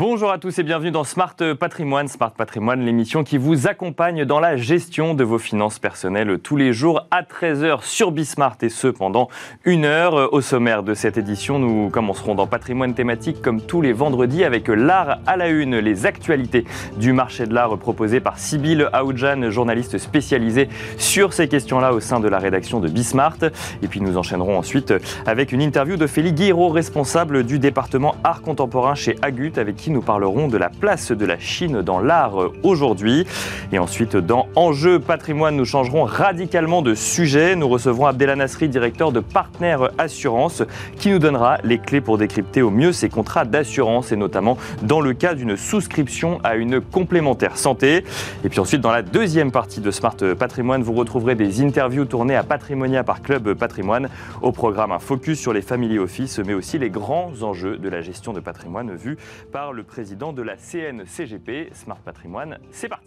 Bonjour à tous et bienvenue dans Smart Patrimoine. Smart Patrimoine, l'émission qui vous accompagne dans la gestion de vos finances personnelles tous les jours à 13h sur Bismart et ce pendant une heure. Au sommaire de cette édition, nous commencerons dans Patrimoine thématique comme tous les vendredis avec l'art à la une, les actualités du marché de l'art proposées par Sybille Aoudjan, journaliste spécialisée sur ces questions-là au sein de la rédaction de Bismart. Et puis nous enchaînerons ensuite avec une interview de Félix Guiraud, responsable du département art contemporain chez Agut, avec qui nous parlerons de la place de la Chine dans l'art aujourd'hui. Et ensuite, dans Enjeu patrimoine, nous changerons radicalement de sujet. Nous recevrons Abdella Nasri, directeur de Partner Assurance, qui nous donnera les clés pour décrypter au mieux ces contrats d'assurance et notamment dans le cas d'une souscription à une complémentaire santé. Et puis ensuite, dans la deuxième partie de Smart Patrimoine, vous retrouverez des interviews tournées à Patrimonia par Club Patrimoine. Au programme, un focus sur les family office, mais aussi les grands enjeux de la gestion de patrimoine vus par le président de la CNCGP. Smart Patrimoine, c'est parti.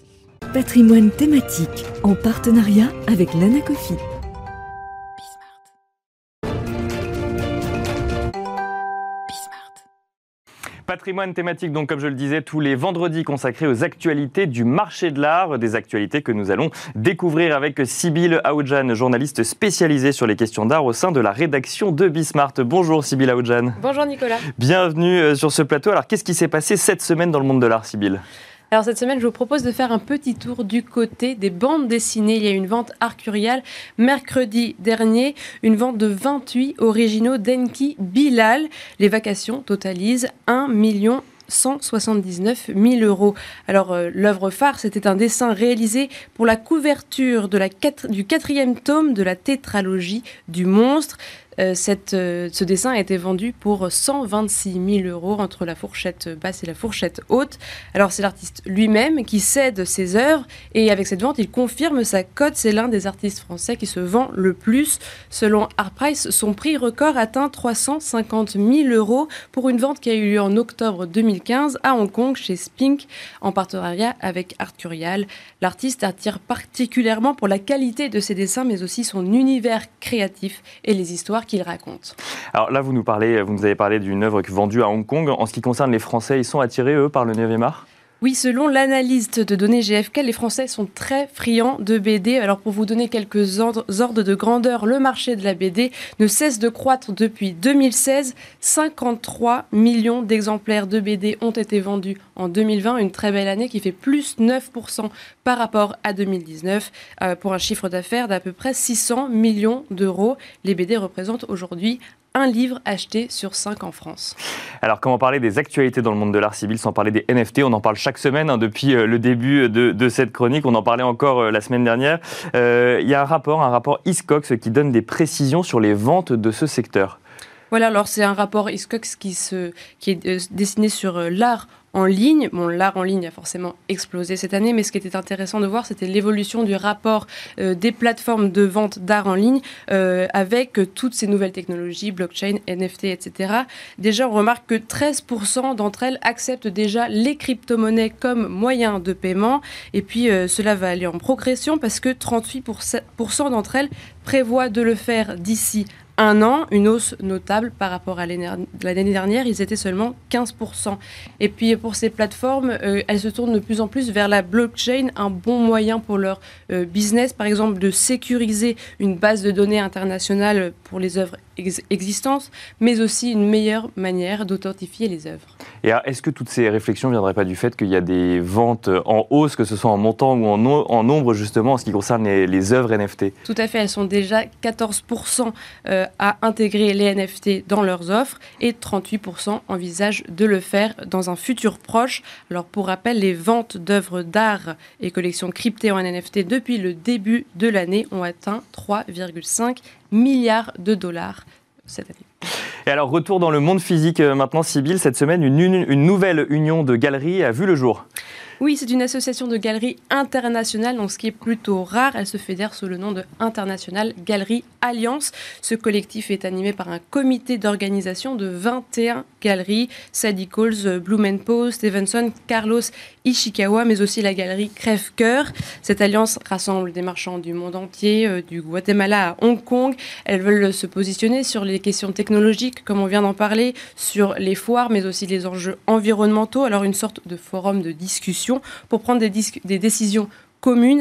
Patrimoine thématique en partenariat avec l'Anacofi. Patrimoine thématique, donc comme je le disais, tous les vendredis consacrés aux actualités du marché de l'art, des actualités que nous allons découvrir avec Sybille Aoudjan, journaliste spécialisée sur les questions d'art au sein de la rédaction de Bismart. Bonjour Sybille Aoudjan. Bonjour Nicolas. Bienvenue euh, sur ce plateau. Alors qu'est-ce qui s'est passé cette semaine dans le monde de l'art, Sybille alors cette semaine, je vous propose de faire un petit tour du côté des bandes dessinées. Il y a une vente arcuriale mercredi dernier, une vente de 28 originaux d'Enki Bilal. Les vacations totalisent 1 million 179 000 euros. Alors, euh, l'œuvre phare, c'était un dessin réalisé pour la couverture du quatrième tome de la tétralogie du monstre. Euh, euh, ce dessin a été vendu pour 126 000 euros entre la fourchette basse et la fourchette haute. Alors c'est l'artiste lui-même qui cède ses œuvres et avec cette vente, il confirme sa cote. C'est l'un des artistes français qui se vend le plus. Selon Artprice, son prix record atteint 350 000 euros pour une vente qui a eu lieu en octobre 2015 à Hong Kong chez Spink en partenariat avec Art Curial. L'artiste attire particulièrement pour la qualité de ses dessins mais aussi son univers créatif et les histoires qu'il raconte. Alors là, vous nous, parlez, vous nous avez parlé d'une œuvre vendue à Hong Kong. En ce qui concerne les Français, ils sont attirés, eux, par le 9e art? Oui, selon l'analyste de données GFK, les Français sont très friands de BD. Alors pour vous donner quelques ordres, de grandeur, le marché de la BD ne cesse de croître depuis 2016. 53 millions d'exemplaires de BD ont été vendus en 2020, une très belle année qui fait plus 9% par rapport à 2019 euh, pour un chiffre d'affaires d'à peu près 600 millions d'euros. Les BD représentent aujourd'hui un livre acheté sur cinq en France. Alors, comment parler des actualités dans le monde de l'art civil sans parler des NFT On en parle chaque semaine hein, depuis euh, le début de, cette chronique. On en parlait encore euh, la semaine dernière. Euh, il y a un rapport, un rapport ISCOX qui donne des précisions sur les ventes de ce secteur. Voilà, alors c'est un rapport ISCOX qui, se, qui est dessiné sur l'art en ligne. Bon, l'art en ligne a forcément explosé cette année, mais ce qui était intéressant de voir, c'était l'évolution du rapport euh, des plateformes de vente d'art en ligne euh, avec toutes ces nouvelles technologies, blockchain, NFT, etc. Déjà, on remarque que 13% d'entre elles acceptent déjà les crypto-monnaies comme moyen de paiement. Et puis, euh, cela va aller en progression parce que 38% d'entre elles prévoient de le faire d'ici un an, une hausse notable par rapport à l'année dernière, ils étaient seulement 15%. Et puis pour ces plateformes, euh, elles se tournent de plus en plus vers la blockchain, un bon moyen pour leur euh, business, par exemple de sécuriser une base de données internationale pour les œuvres existence, mais aussi une meilleure manière d'authentifier les œuvres. Et est-ce que toutes ces réflexions ne viendraient pas du fait qu'il y a des ventes en hausse, que ce soit en montant ou en, en nombre, justement, en ce qui concerne les, œuvres NFT Tout à fait, elles sont déjà 14% euh, à intégrer les NFT dans leurs offres et 38% envisagent de le faire dans un futur proche. Alors pour rappel, les ventes d'œuvres d'art et collections cryptées en NFT depuis le début de l'année ont atteint 3,5 milliards de dollars cette année. Et alors, retour dans le monde physique euh, maintenant, Sybille. Cette semaine, une, nouvelle union de galeries a vu le jour. Oui, c'est une association de galeries internationales, donc ce qui est plutôt rare. Elle se fédère sous le nom de International Galerie Alliance. Ce collectif est animé par un comité d'organisation de 21 galeries, Sadie Coles, Blumenpo, Stevenson, Carlos Ishikawa, mais aussi la galerie Crève-Cœur. Cette alliance rassemble des marchands du monde entier, euh, du Guatemala à Hong Kong. Elles veulent se positionner sur les questions technologiques, comme on vient d'en parler, sur les foires, mais aussi les enjeux environnementaux. Alors une sorte de forum de discussion pour prendre des, décisions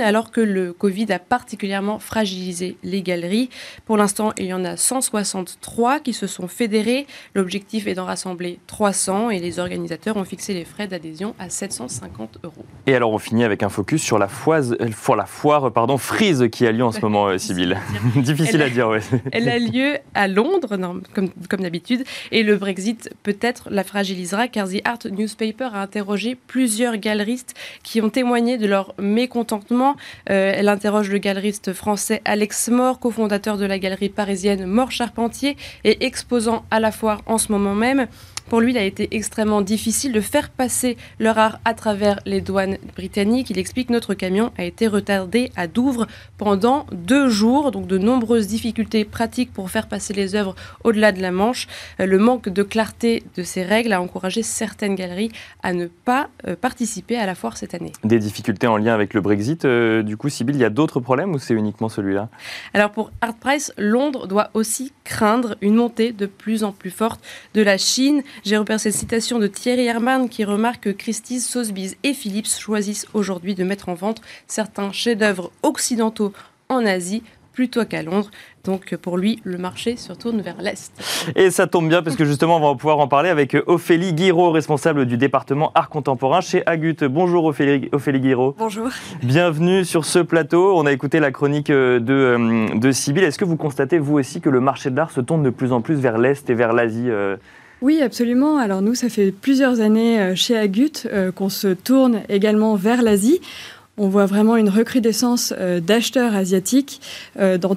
alors que le Covid a particulièrement fragilisé les galeries. Pour l'instant, il y en a 163 qui se sont fédérées. L'objectif est d'en rassembler 300 et les organisateurs ont fixé les frais d'adhésion à 750 euros. Et alors on finit avec un focus sur la, foise, pour la foire pardon, Frise qui a lieu en ce moment, euh, Sybille. Difficile à dire, oui. Elle a lieu à Londres, comme, comme d'habitude, et le Brexit peut-être la fragilisera car The Art Newspaper a interrogé plusieurs galeristes qui ont témoigné de leur mécontentement euh, elle interroge le galeriste français Alex Mort, cofondateur de la galerie parisienne Mort Charpentier et exposant à la foire en ce moment même. Pour lui, il a été extrêmement difficile de faire passer leur art à travers les douanes britanniques. Il explique que notre camion a été retardé à Douvres pendant deux jours, donc de nombreuses difficultés pratiques pour faire passer les œuvres au-delà de la Manche. Euh, le manque de clarté de ces règles a encouragé certaines galeries à ne pas euh, participer à la foire cette année. Des difficultés en lien avec le Brexit, euh, du coup, Sybille, il y a d'autres problèmes ou c'est uniquement celui-là? Alors pour Art Price, Londres doit aussi craindre une montée de plus en plus forte de la Chine. J'ai repéré cette citation de Thierry Herman qui remarque que Christie's, Sotheby's et Philips choisissent aujourd'hui de mettre en vente certains chefs-d'œuvre occidentaux en Asie plutôt qu'à Londres. Donc pour lui, le marché se retourne vers l'Est. Et ça tombe bien parce que justement, on va pouvoir en parler avec Ophélie Guiraud, responsable du département art contemporain chez Agut. Bonjour Ophélie, Ophélie Guiraud. Bonjour. Bienvenue sur ce plateau. On a écouté la chronique de, de Sybille. Est-ce que vous constatez, vous aussi, que le marché de l'art se tourne de plus en plus vers l'Est et vers l'Asie euh, oui, absolument. Alors nous, ça fait plusieurs années euh, chez Agut euh, qu'on se tourne également vers l'Asie. On voit vraiment une recrudescence euh, d'acheteurs asiatiques dans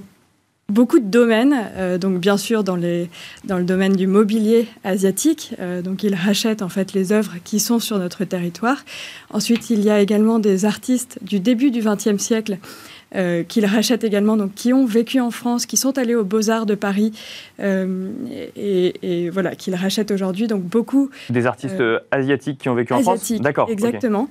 beaucoup de domaines, donc bien sûr dans, les, dans le domaine du mobilier asiatique, donc ils rachètent en fait les œuvres qui sont sur notre territoire. Ensuite, il y a également des artistes du début du XXe siècle euh, qu'ils rachètent également, donc qui ont vécu en France, qui sont allés aux Beaux-Arts de Paris, euh, et, voilà, qu'ils rachètent aujourd'hui. Donc beaucoup. Des artistes euh, asiatiques qui ont vécu en France? D'accord. Exactement.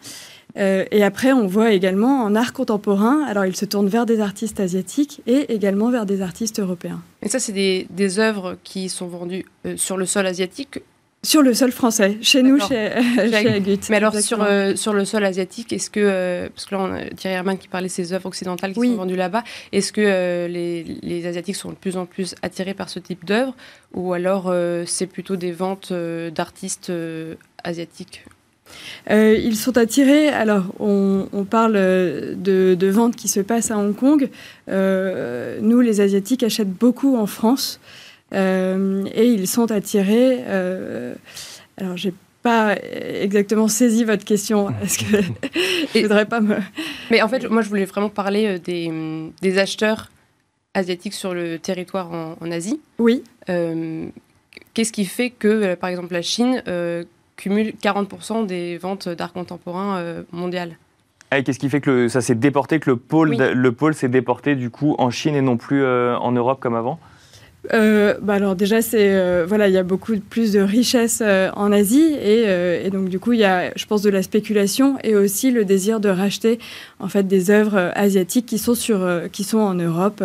Et après, on voit également en art contemporain, alors ils se tournent vers des artistes asiatiques et également vers des artistes européens. Et ça, c'est des, des œuvres qui sont vendues sur le sol asiatique? Sur le sol français, chez nous, chez, chez Agut. Mais alors, sur, euh, sur le sol asiatique, est-ce que, euh, parce que là, on a Thierry Herman qui parlait de ces œuvres occidentales qui sont vendues là-bas, est-ce que euh, les, les, Asiatiques sont de plus en plus attirés par ce type d'œuvres ou alors c'est plutôt des ventes d'artistes asiatiques? Ils sont attirés. Alors, on, on parle de, de, ventes qui se passent à Hong Kong. nous, les Asiatiques achètent beaucoup en France. Euh, et ils sont attirés. Euh, alors, j'ai pas exactement saisi votre question. Est-ce que je voudrais pas me. Mais en fait, moi, je voulais vraiment parler euh, des, des acheteurs asiatiques sur le territoire en, Asie. Oui. Qu'est-ce qui fait que, par exemple, la Chine cumule 40% des ventes d'art contemporain mondial. Ah, Qu'est-ce qui fait que ça s'est déporté, que le pôle, le pôle s'est déporté du coup en Chine et non plus en Europe comme avant? Euh, bah alors déjà c'est euh, voilà il y a beaucoup plus de richesse euh, en Asie et, donc du coup il y a je pense de la spéculation et aussi le désir de racheter en fait des œuvres asiatiques qui sont sur qui sont en Europe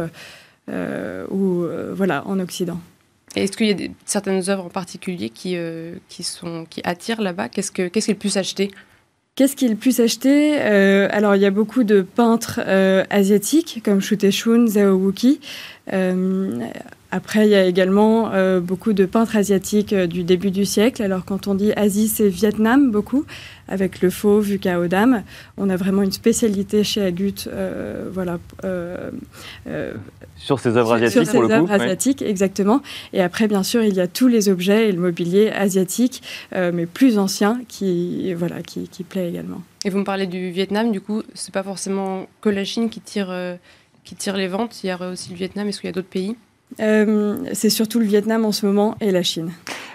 ou voilà en Occident. Est-ce qu'il y a certaines œuvres en particulier qui, qui, sont, qui attirent là-bas? Qu'est-ce que qu'est-ce acheté Qu'est-ce qui est le plus acheté Alors, il y a beaucoup de peintres asiatiques comme Shu Shun, Zhao Wuki. Après, il y a également euh, beaucoup de peintres asiatiques euh, du début du siècle. Alors, quand on dit Asie, c'est Vietnam beaucoup, avec le faux vu qu'à Odam. On a vraiment une spécialité chez Agut, euh, voilà. sur ces œuvres asiatiques, sur pour ces œuvres asiatiques, exactement. Et après, bien sûr, il y a tous les objets et le mobilier asiatique, mais plus anciens, qui, voilà, qui, qui plaît également. Et vous me parlez du Vietnam, du coup, c'est pas forcément que la Chine qui tire, qui tire les ventes. Il y a aussi le Vietnam. Est-ce qu'il y a d'autres pays? Euh, c'est surtout le Vietnam en ce moment et la Chine.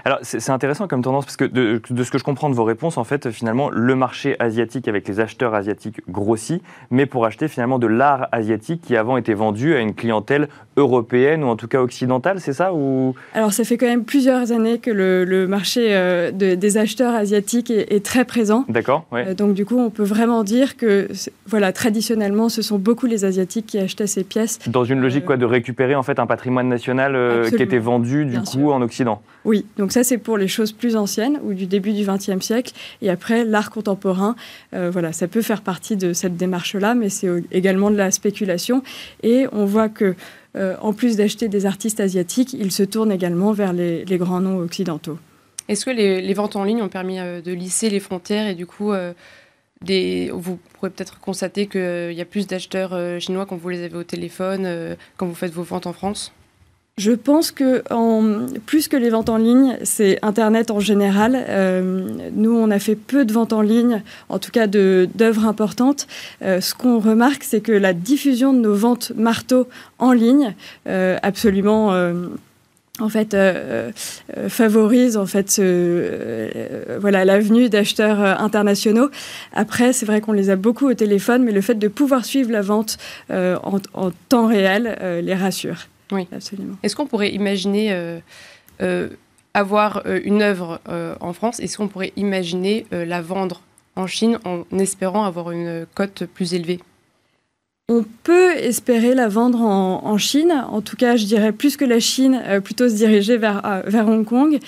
Alors c'est intéressant comme tendance parce que de, ce que je comprends de vos réponses, en fait, finalement, le marché asiatique avec les acheteurs asiatiques grossit, mais pour acheter finalement de l'art asiatique qui avant était vendu à une clientèle européenne ou en tout cas occidentale, c'est ça ou... Alors ça fait quand même plusieurs années que le, marché euh, des acheteurs asiatiques est, très présent. D'accord. Euh, donc du coup, on peut vraiment dire que voilà, traditionnellement, ce sont beaucoup les asiatiques qui achetaient ces pièces. Dans une logique quoi, de récupérer en fait un patrimoine national qui était vendu du coup en Occident. Oui, donc ça c'est pour les choses plus anciennes ou du début du XXe siècle. Et après, l'art contemporain, euh, voilà, ça peut faire partie de cette démarche-là, mais c'est également de la spéculation. Et on voit que, euh, en plus d'acheter des artistes asiatiques, ils se tournent également vers les, grands noms occidentaux. Est-ce que les, ventes en ligne ont permis euh, de lisser les frontières et du coup, des, vous pourrez peut-être constater qu'il y a plus d'acheteurs chinois quand vous les avez au téléphone, quand vous faites vos ventes en France? Je pense que en, plus que les ventes en ligne, c'est Internet en général. Euh, nous, on a fait peu de ventes en ligne, en tout cas d'œuvres importantes. Euh, ce qu'on remarque, c'est que la diffusion de nos ventes marteaux en ligne, euh, absolument en fait favorise en fait voilà l'avenue d'acheteurs internationaux. Après, c'est vrai qu'on les a beaucoup au téléphone, mais le fait de pouvoir suivre la vente en, en, temps réel les rassure. Oui, absolument. Est-ce qu'on pourrait imaginer euh, euh, avoir euh, une œuvre en France? Est-ce qu'on pourrait imaginer la vendre en Chine en espérant avoir une cote plus élevée? On peut espérer la vendre en, Chine. En tout cas, je dirais plus que la Chine, plutôt se diriger vers, vers Hong Kong.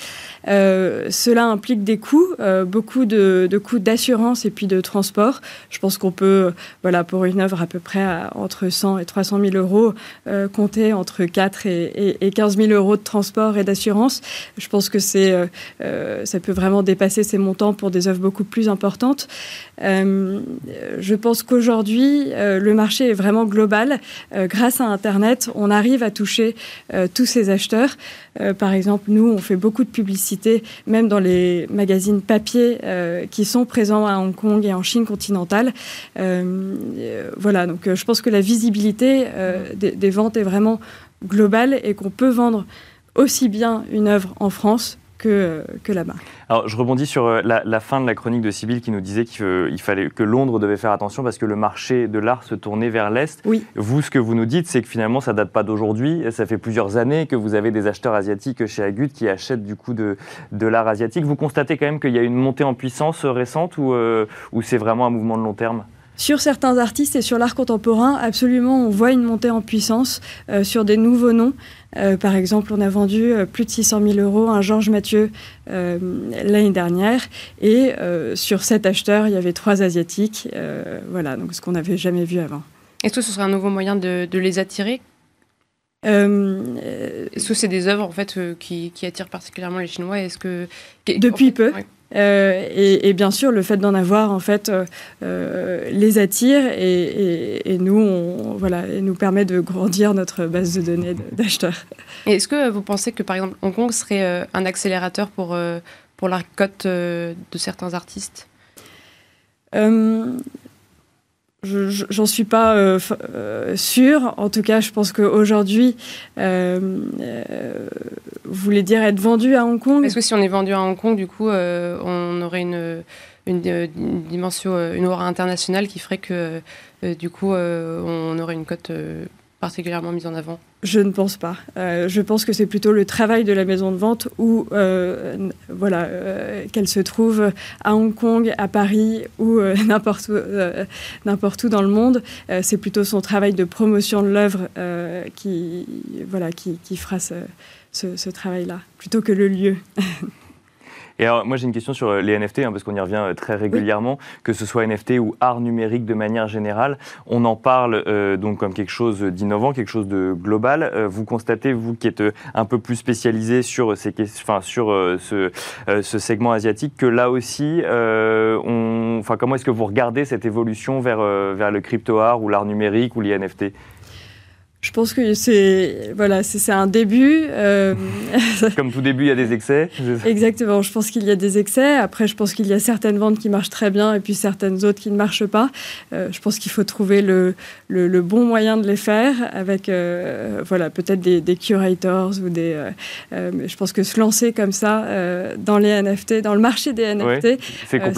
Euh, cela implique des coûts, euh, beaucoup de, coûts d'assurance et puis de transport. Je pense qu'on peut, voilà, pour une œuvre à peu près entre 100 et 300 000 euros, euh, compter entre 4 et, et, 15 000 euros de transport et d'assurance. Je pense que ça peut vraiment dépasser ces montants pour des œuvres beaucoup plus importantes. je pense qu'aujourd'hui, le marché est vraiment global. grâce à Internet, on arrive à toucher tous ces acheteurs. par exemple, nous, on fait beaucoup de publicité même dans les magazines papier euh, qui sont présents à Hong Kong et en Chine continentale. Euh, euh, voilà, donc je pense que la visibilité des, ventes est vraiment globale et qu'on peut vendre aussi bien une œuvre en France que, que là-bas. Alors, je rebondis sur euh, la, fin de la chronique de Sibylle qui nous disait qu'il fallait que Londres devait faire attention parce que le marché de l'art se tournait vers l'Est. Oui. Vous, ce que vous nous dites, c'est que finalement, ça date pas d'aujourd'hui. Ça fait plusieurs années que vous avez des acheteurs asiatiques chez Agut qui achètent du coup de, de l'art asiatique. Vous constatez quand même qu'il y a une montée en puissance récente ou, euh, ou c'est vraiment un mouvement de long terme? Sur certains artistes et sur l'art contemporain, absolument, on voit une montée en puissance euh, sur des nouveaux noms. Euh, par exemple, on a vendu euh, plus de 600 000 euros à Georges Mathieu l'année dernière. Et sur sept acheteurs, il y avait trois Asiatiques. voilà, donc ce qu'on n'avait jamais vu avant. Est-ce que ce serait un nouveau moyen de, les attirer? Est-ce que c'est des œuvres en fait qui, attirent particulièrement les Chinois? Est-ce que depuis peu, euh, et, bien sûr, le fait d'en avoir, en fait, euh, euh, les attire et, nous, on, voilà, nous permet de grandir notre base de données d'acheteurs. Est-ce que vous pensez que, par exemple, Hong Kong serait un accélérateur pour, pour la cote de certains artistes? J'en suis pas euh, euh, sûre. En tout cas, je pense qu'aujourd'hui, euh, vous voulez dire être vendu à Hong Kong Est-ce que si on est vendu à Hong Kong, du coup, on aurait une, une, dimension, une aura internationale qui ferait que, du coup, on aurait une cote mise en avant Je ne pense pas. Euh, je pense que c'est plutôt le travail de la maison de vente où, euh, voilà, euh, qu'elle se trouve à Hong Kong, à Paris ou n'importe où, n'importe où dans le monde. c'est plutôt son travail de promotion de l'œuvre qui, voilà, qui, qui fera ce, ce travail-là, plutôt que le lieu. Et alors, moi, j'ai une question sur euh, les NFT, hein, parce qu'on y revient euh, très régulièrement, que ce soit NFT ou art numérique de manière générale. On en parle euh, donc comme quelque chose d'innovant, quelque chose de global. vous constatez, vous qui êtes un peu plus spécialisé sur, ces, enfin, sur ce, ce, segment asiatique, que là aussi, on, enfin, comment est-ce que vous regardez cette évolution vers, vers le crypto-art ou l'art numérique ou les NFT je pense que c'est voilà, c'est un début. Euh, Comme tout début, il y a des excès. Exactement. Je pense qu'il y a des excès. Après, je pense qu'il y a certaines ventes qui marchent très bien et puis certaines autres qui ne marchent pas. Euh, je pense qu'il faut trouver le, le, bon moyen de les faire avec euh, voilà peut-être des, des, curators ou des. je pense que se lancer comme ça dans les NFT, dans le marché des NFT,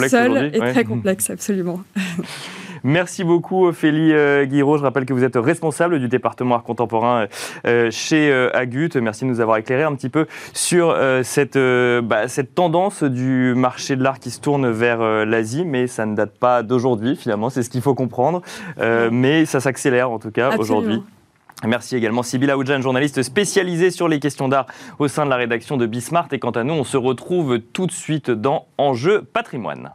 seul est très complexe, absolument. Merci beaucoup, Ophélie euh, Guiraud. Je rappelle que vous êtes responsable du département art contemporain euh, chez euh, Agut. Merci de nous avoir éclairé un petit peu sur cette, bah, cette tendance du marché de l'art qui se tourne vers l'Asie, mais ça ne date pas d'aujourd'hui, finalement. C'est ce qu'il faut comprendre. mais ça s'accélère, en tout cas, aujourd'hui. Merci également Sybilla Oudjan, journaliste spécialisée sur les questions d'art au sein de la rédaction de Bismart. Et quant à nous, on se retrouve tout de suite dans Enjeu patrimoine.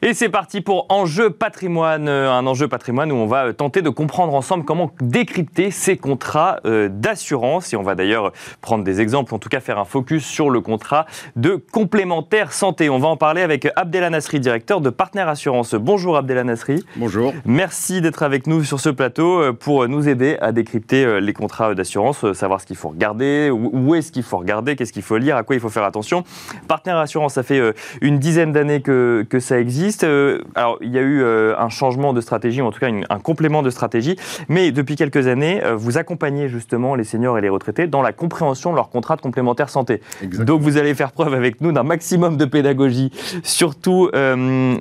Et c'est parti pour Enjeu patrimoine, euh, un enjeu patrimoine où on va euh, tenter de comprendre ensemble comment décrypter ces contrats euh, d'assurance. Et on va d'ailleurs prendre des exemples, en tout cas faire un focus sur le contrat de complémentaire santé. On va en parler avec Abdel Nasri, directeur de Partner Assurance. Bonjour Abdel Nasri. Bonjour. Merci d'être avec nous sur ce plateau pour nous aider à décrypter les contrats d'assurance, savoir ce qu'il faut regarder, où est-ce qu'il faut regarder, qu'est-ce qu'il faut lire, à quoi il faut faire attention. Partner Assurance, ça fait une dizaine d'années que, que ça existe. Euh, alors, il y a eu euh, un changement de stratégie, ou en tout cas un complément de stratégie, mais depuis quelques années, euh, vous accompagnez justement les seniors et les retraités dans la compréhension de leur contrat de complémentaire santé. Donc, vous allez faire preuve avec nous d'un maximum de pédagogie sur tous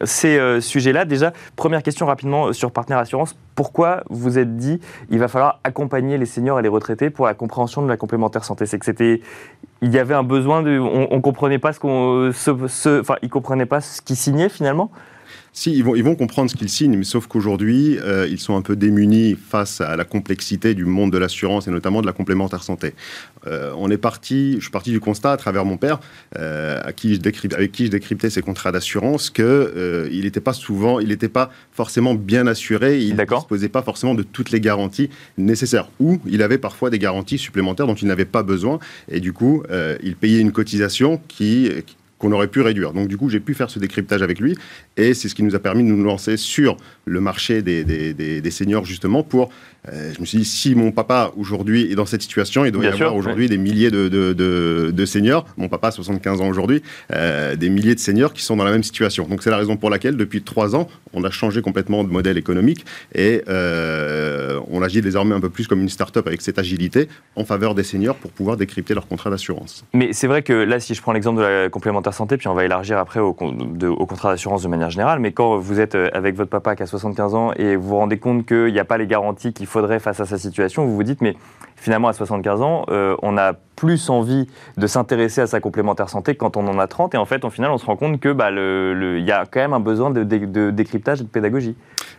ces sujets-là. Déjà, première question rapidement sur Partner Assurance. Pourquoi vous êtes dit il va falloir accompagner les seniors et les retraités pour la compréhension de la complémentaire santé? C'est que c'était il y avait un besoin de, on, on comprenait pas ce qu'on, comprenaient pas ce qu'ils signaient finalement? Si, ils vont, ils vont comprendre ce qu'ils signent, mais sauf qu'aujourd'hui, euh, ils sont un peu démunis face à la complexité du monde de l'assurance et notamment de la complémentaire santé. Euh, on est parti, je suis parti du constat à travers mon père, euh, à qui je avec qui je décryptais ses contrats d'assurance, que il n'était pas souvent, il n'était pas forcément bien assuré, il ne disposait pas forcément de toutes les garanties nécessaires, ou il avait parfois des garanties supplémentaires dont il n'avait pas besoin, et du coup, il payait une cotisation qui qu'on aurait pu réduire. Donc du coup, j'ai pu faire ce décryptage avec lui et c'est ce qui nous a permis de nous lancer sur le marché des, des, des, seniors justement pour... Euh, je me suis dit, si mon papa aujourd'hui est dans cette situation, il doit y avoir aujourd'hui des milliers de, de, de, seniors, mon papa a 75 ans aujourd'hui, euh, des milliers de seniors qui sont dans la même situation. Donc c'est la raison pour laquelle depuis trois ans, on a changé complètement de modèle économique et euh, on agit désormais un peu plus comme une start-up avec cette agilité en faveur des seniors pour pouvoir décrypter leur contrat d'assurance. Mais c'est vrai que là, si je prends l'exemple de la complémentaire santé, puis on va élargir après au, contrat d'assurance de manière générale, mais quand vous êtes euh, avec votre papa qui a 75 ans et vous vous rendez compte qu'il n'y a pas les garanties qu'il faudrait face à sa situation, vous vous dites, mais finalement, à 75 ans, euh, on a plus envie de s'intéresser à sa complémentaire santé quand on en a 30. Et en fait, au final, on se rend compte qu'il bah, le, y a quand même un besoin de, décryptage et de pédagogie.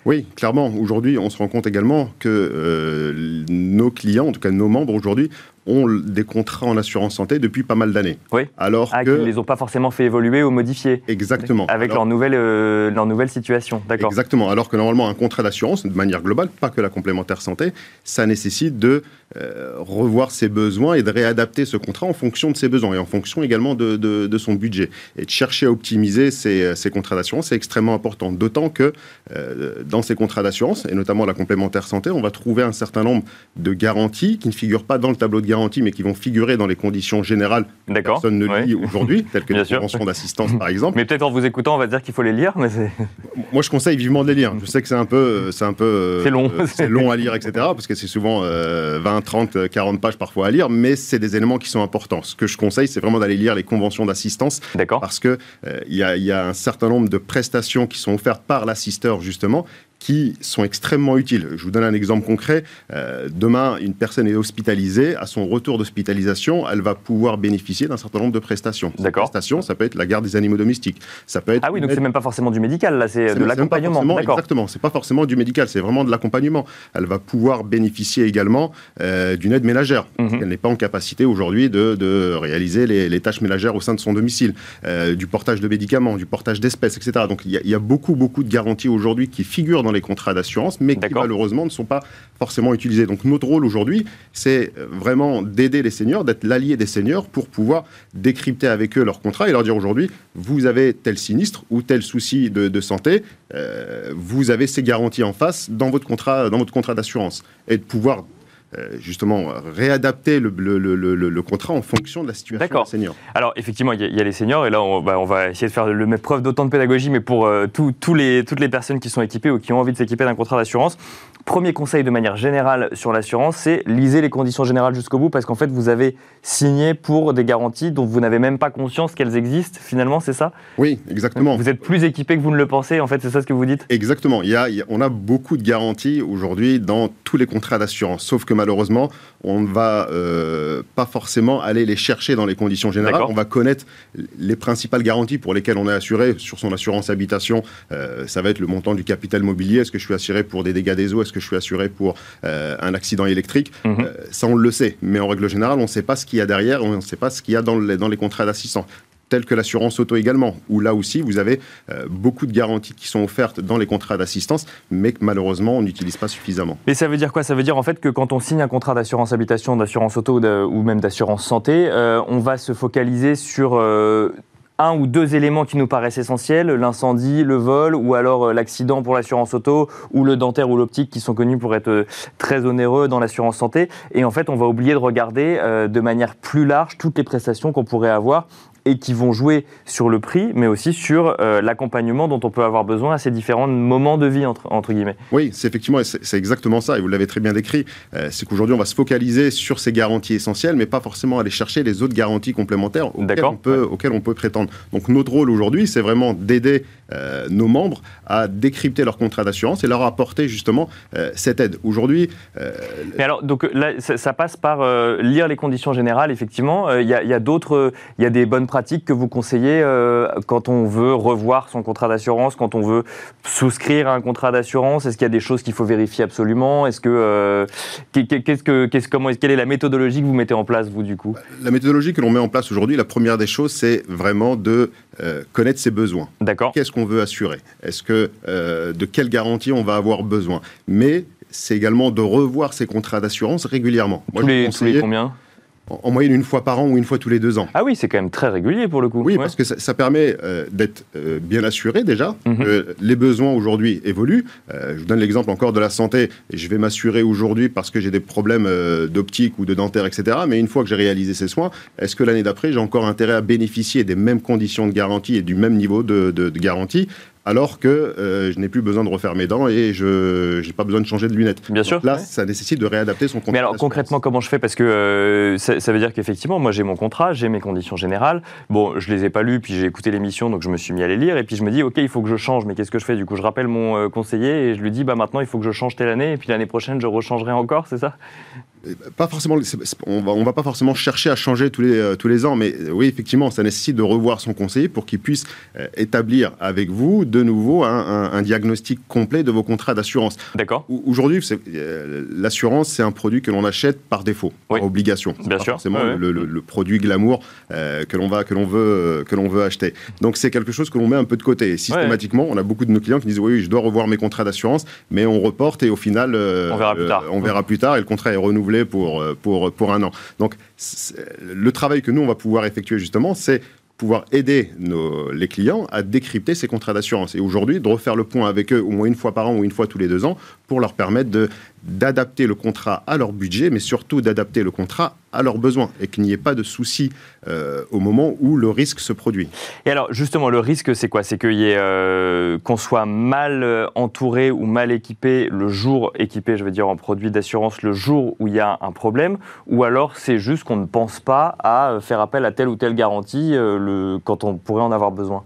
Oui, clairement. Aujourd'hui, on se rend compte également que euh, nos clients, en tout cas nos membres aujourd'hui, ont des contrats en assurance santé depuis pas mal d'années. Oui. Alors ah, que... Ils ne les ont pas forcément fait évoluer ou modifier. Exactement. Avec leur, nouvelle, euh, leur nouvelle situation. D'accord. Exactement. Alors que normalement, un contrat d'assurance, de manière globale, pas que la complémentaire santé, ça nécessite de euh, revoir ses besoins et de réadapter ce contrat en fonction de ses besoins et en fonction également de, de, son budget. Et de chercher à optimiser ces, ces contrats d'assurance, c'est extrêmement important. D'autant que euh, dans ces contrats d'assurance, et notamment la complémentaire santé, on va trouver un certain nombre de garanties qui ne figurent pas dans le tableau de garantie mais qui vont figurer dans les conditions générales que personne ne lit aujourd'hui, telles que les conventions d'assistance, par exemple. Mais peut-être en vous écoutant, on va dire qu'il faut les lire. Mais Moi, je conseille vivement de les lire. Je sais que c'est un peu, c'est un peu, c'est long, euh, c'est long à lire, etc. Parce que c'est souvent 20, 30, 40 pages parfois à lire, mais c'est des éléments qui sont importants. Ce que je conseille, c'est vraiment d'aller lire les conventions d'assistance, parce que euh, y, y, a un certain nombre de prestations qui sont offertes par l'assisteur justement qui sont extrêmement utiles. Je vous donne un exemple concret. Euh, demain, une personne est hospitalisée. À son retour d'hospitalisation, elle va pouvoir bénéficier d'un certain nombre de prestations. D'accord. Prestations, ça peut être la garde des animaux domestiques. Ça peut être ah oui, donc c'est même pas forcément du médical, là, c'est de l'accompagnement. Exactement, c'est pas forcément du médical, c'est vraiment de l'accompagnement. Elle va pouvoir bénéficier également euh, d'une aide ménagère. Mhm. Elle n'est pas en capacité aujourd'hui de, de, réaliser les, les, tâches ménagères au sein de son domicile, euh, du portage de médicaments, du portage d'espèces, etc. Donc il y, y, a beaucoup, beaucoup de garanties aujourd'hui qui figurent dans dans les contrats d'assurance, mais qui malheureusement ne sont pas forcément utilisés. Donc notre rôle aujourd'hui, c'est vraiment d'aider les seniors, d'être l'allié des seniors pour pouvoir décrypter avec eux leur contrat et leur dire aujourd'hui, vous avez tel sinistre ou tel souci de, santé, euh, vous avez ces garanties en face dans votre contrat, dans votre contrat d'assurance et de pouvoir euh, justement réadapter le, le, contrat en fonction de la situation des seniors. Alors effectivement, il y, a les seniors et là on, bah, on, va essayer de faire le même preuve d'autant de pédagogie, mais pour euh, tous les, toutes les personnes qui sont équipées ou qui ont envie de s'équiper d'un contrat d'assurance, Premier conseil de manière générale sur l'assurance, c'est lisez les conditions générales jusqu'au bout parce qu'en fait, vous avez signé pour des garanties dont vous n'avez même pas conscience qu'elles existent. Finalement, c'est ça? Oui, exactement. Vous êtes plus équipé que vous ne le pensez. En fait, c'est ça ce que vous dites? Exactement. Il y a, on a beaucoup de garanties aujourd'hui dans tous les contrats d'assurance. Sauf que malheureusement, on ne va euh, pas forcément aller les chercher dans les conditions générales. On va connaître les principales garanties pour lesquelles on est assuré sur son assurance habitation. Euh, ça va être le montant du capital mobilier. Est-ce que je suis assuré pour des dégâts des eaux? Que je suis assuré pour euh, un accident électrique mhm. euh, Ça, on le sait. Mais en règle générale, on ne sait pas ce qu'il y a derrière, on ne sait pas ce qu'il y a dans les, dans les contrats d'assistance tels que l'assurance auto également, où là aussi vous avez euh, beaucoup de garanties qui sont offertes dans les contrats d'assistance, mais que malheureusement on n'utilise pas suffisamment. Mais ça veut dire quoi? Ça veut dire en fait que quand on signe un contrat d'assurance habitation, d'assurance auto ou même d'assurance santé, on va se focaliser sur un ou deux éléments qui nous paraissent essentiels, l'incendie, le vol, ou alors euh, l'accident pour l'assurance auto, ou le dentaire ou l'optique, qui sont connus pour être euh, très onéreux dans l'assurance santé. Et en fait, on va oublier de regarder euh, de manière plus large toutes les prestations qu'on pourrait avoir et qui vont jouer sur le prix, mais aussi sur euh, l'accompagnement dont on peut avoir besoin à ces différents moments de vie, entre, entre guillemets. Oui, c'est effectivement, c'est exactement ça, et vous l'avez très bien décrit. Euh, c'est qu'aujourd'hui, on va se focaliser sur ces garanties essentielles, mais pas forcément aller chercher les autres garanties complémentaires auxquelles on, peut, auxquelles on peut prétendre. Donc notre rôle aujourd'hui, c'est vraiment d'aider euh, nos membres à décrypter leur contrat d'assurance et leur apporter justement cette aide. Aujourd'hui... mais alors, donc là, ça, passe par lire les conditions générales, effectivement. Il y a, y a d'autres, il y a des bonnes pratiques que vous conseillez euh, quand on veut revoir son contrat d'assurance, quand on veut souscrire à un contrat d'assurance? Est-ce qu'il y a des choses qu'il faut vérifier absolument? Est-ce que, euh, qu'est-ce que, qu'est-ce, comment, quelle est la méthodologie que vous mettez en place, vous, du coup? La méthodologie que l'on met en place aujourd'hui, la première des choses, c'est vraiment de euh, connaître ses besoins. D'accord. Qu'est-ce qu'on veut assurer? Est-ce que, de quelle garantie on va avoir besoin? Mais c'est également de revoir ses contrats d'assurance régulièrement. Moi, tous, les, tous les combien? En moyenne une fois par an ou une fois tous les deux ans. Ah oui, c'est quand même très régulier pour le coup. Oui, parce que ça, permet euh, d'être euh, bien assuré déjà. Mhm. les besoins aujourd'hui évoluent. Euh, je vous donne l'exemple encore de la santé. Je vais m'assurer aujourd'hui parce que j'ai des problèmes d'optique ou de dentaire, etc. Mais une fois que j'ai réalisé ces soins, est-ce que l'année d'après, j'ai encore intérêt à bénéficier des mêmes conditions de garantie et du même niveau de, de garantie? Alors que euh, je n'ai plus besoin de refaire mes dents et je n'ai pas besoin de changer de lunettes. Bien sûr. Là, ça nécessite de réadapter son contrat. Mais alors concrètement, comment je fais? Parce que euh, ça, veut dire qu'effectivement, moi j'ai mon contrat, j'ai mes conditions générales. Bon, je les ai pas lues, puis j'ai écouté l'émission, donc je me suis mis à les lire. Et puis je me dis, ok, il faut que je change. Mais qu'est-ce que je fais? Du coup, je rappelle mon euh, conseiller et je lui dis, bah maintenant, il faut que je change telle année. Et puis l'année prochaine, je rechangerai encore, c'est ça? Pas forcément, on va, va pas forcément chercher à changer tous les, euh, tous les ans, mais euh, oui, effectivement, ça nécessite de revoir son conseiller pour qu'il puisse euh, établir avec vous de nouveau un, diagnostic complet de vos contrats d'assurance. D'accord. Aujourd'hui, l'assurance, c'est un produit que l'on achète par défaut, par obligation. Bien sûr. Forcément, le, produit glamour que l'on va, que l'on veut, que veut acheter. Donc c'est quelque chose que l'on met un peu de côté. systématiquement, on a beaucoup de nos clients qui disent oui, je dois revoir mes contrats d'assurance, mais on reporte et au final, on verra plus tard. on verra plus tard et le contrat est renouvelé pour, euh, pour, pour un an. Donc, le travail que nous, on va pouvoir effectuer justement, c'est pouvoir aider nos, les clients à décrypter ces contrats d'assurance. Et aujourd'hui, de refaire le point avec eux au moins une fois par an ou une fois tous les deux ans pour leur permettre d'adapter le contrat à leur budget, mais surtout d'adapter le contrat à leurs besoins et qu'il n'y ait pas de soucis euh, au moment où le risque se produit. Et alors justement, le risque, c'est quoi? C'est euh, qu'on soit mal euh, entouré ou mal équipé le jour équipé, je veux dire, en produits d'assurance le jour où il y a un problème, ou alors c'est juste qu'on ne pense pas à faire appel à telle ou telle garantie quand on pourrait en avoir besoin?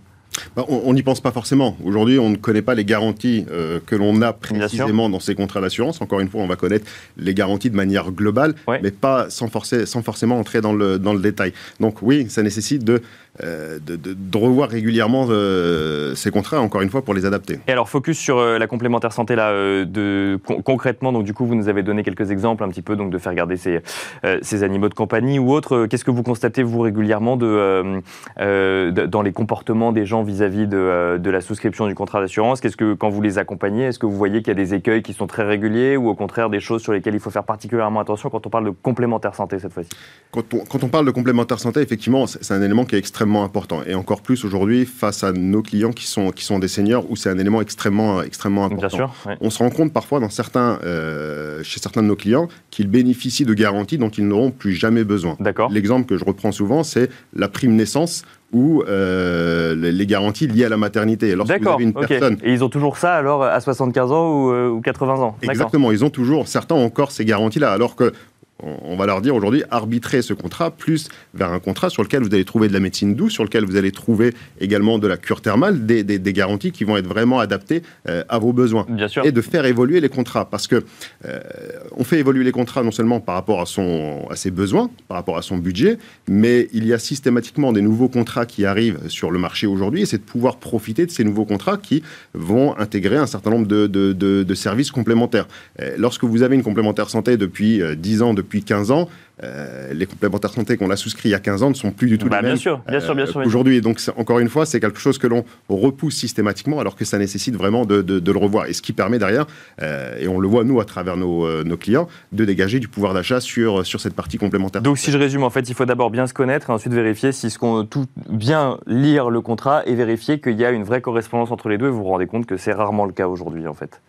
Bah, on n'y pense pas forcément. Aujourd'hui, on ne connaît pas les garanties euh, que l'on a précisément dans ces contrats d'assurance. Encore une fois, on va connaître les garanties de manière globale, mais pas sans, sans forcément entrer dans le, dans le détail. Donc oui, ça nécessite de euh, de, revoir régulièrement euh, ces contrats, encore une fois, pour les adapter. Et alors, focus sur la complémentaire santé, là, de, concrètement, donc du coup, vous nous avez donné quelques exemples un petit peu, donc de faire garder ces, ces animaux de compagnie ou autres. Qu'est-ce que vous constatez, vous, régulièrement de, dans les comportements des gens clients vis-à-vis de, de, la souscription du contrat d'assurance? Qu'est-ce que, quand vous les accompagnez, est-ce que vous voyez qu'il y a des écueils qui sont très réguliers ou au contraire des choses sur lesquelles il faut faire particulièrement attention quand on parle de complémentaire santé cette fois-ci? Quand on, quand on, parle de complémentaire santé, effectivement, c'est un élément qui est extrêmement important. Et encore plus aujourd'hui face à nos clients qui sont, qui sont des seniors où c'est un élément extrêmement, extrêmement important. Bien sûr, On se rend compte parfois dans certains, euh, chez certains de nos clients qu'ils bénéficient de garanties dont ils n'auront plus jamais besoin. L'exemple que je reprends souvent, c'est la prime naissance ou euh, les garanties liées à la maternité. Une personne... Et ils ont toujours ça alors à 75 ans ou, euh, ou 80 ans Exactement, ils ont toujours, certains ont encore ces garanties-là, alors que on va leur dire aujourd'hui, arbitrer ce contrat plus vers un contrat sur lequel vous allez trouver de la médecine douce, sur lequel vous allez trouver également de la cure thermale, des, garanties qui vont être vraiment adaptées euh, à vos besoins. Bien sûr. Et de faire évoluer les contrats. Parce que euh, on fait évoluer les contrats non seulement par rapport à, son, à ses besoins, par rapport à son budget, mais il y a systématiquement des nouveaux contrats qui arrivent sur le marché aujourd'hui, et c'est de pouvoir profiter de ces nouveaux contrats qui vont intégrer un certain nombre de, de services complémentaires. Euh, lorsque vous avez une complémentaire santé depuis 10 ans, depuis depuis 15 ans, euh, les complémentaires santé qu'on a souscrits il y a 15 ans ne sont plus du tout bah, les mêmes bien sûr, bien sûr, bien sûr, aujourd'hui. Donc, encore une fois, c'est quelque chose que l'on repousse systématiquement alors que ça nécessite vraiment de, le revoir. Et ce qui permet derrière, euh, et on le voit nous à travers nos, euh, nos clients, de dégager du pouvoir d'achat sur, sur cette partie complémentaire. Donc, si je résume, en fait, il faut d'abord bien se connaître et ensuite vérifier si ce qu'on tout bien lire le contrat et vérifier qu'il y a une vraie correspondance entre les deux. Et vous vous rendez compte que c'est rarement le cas aujourd'hui, en fait.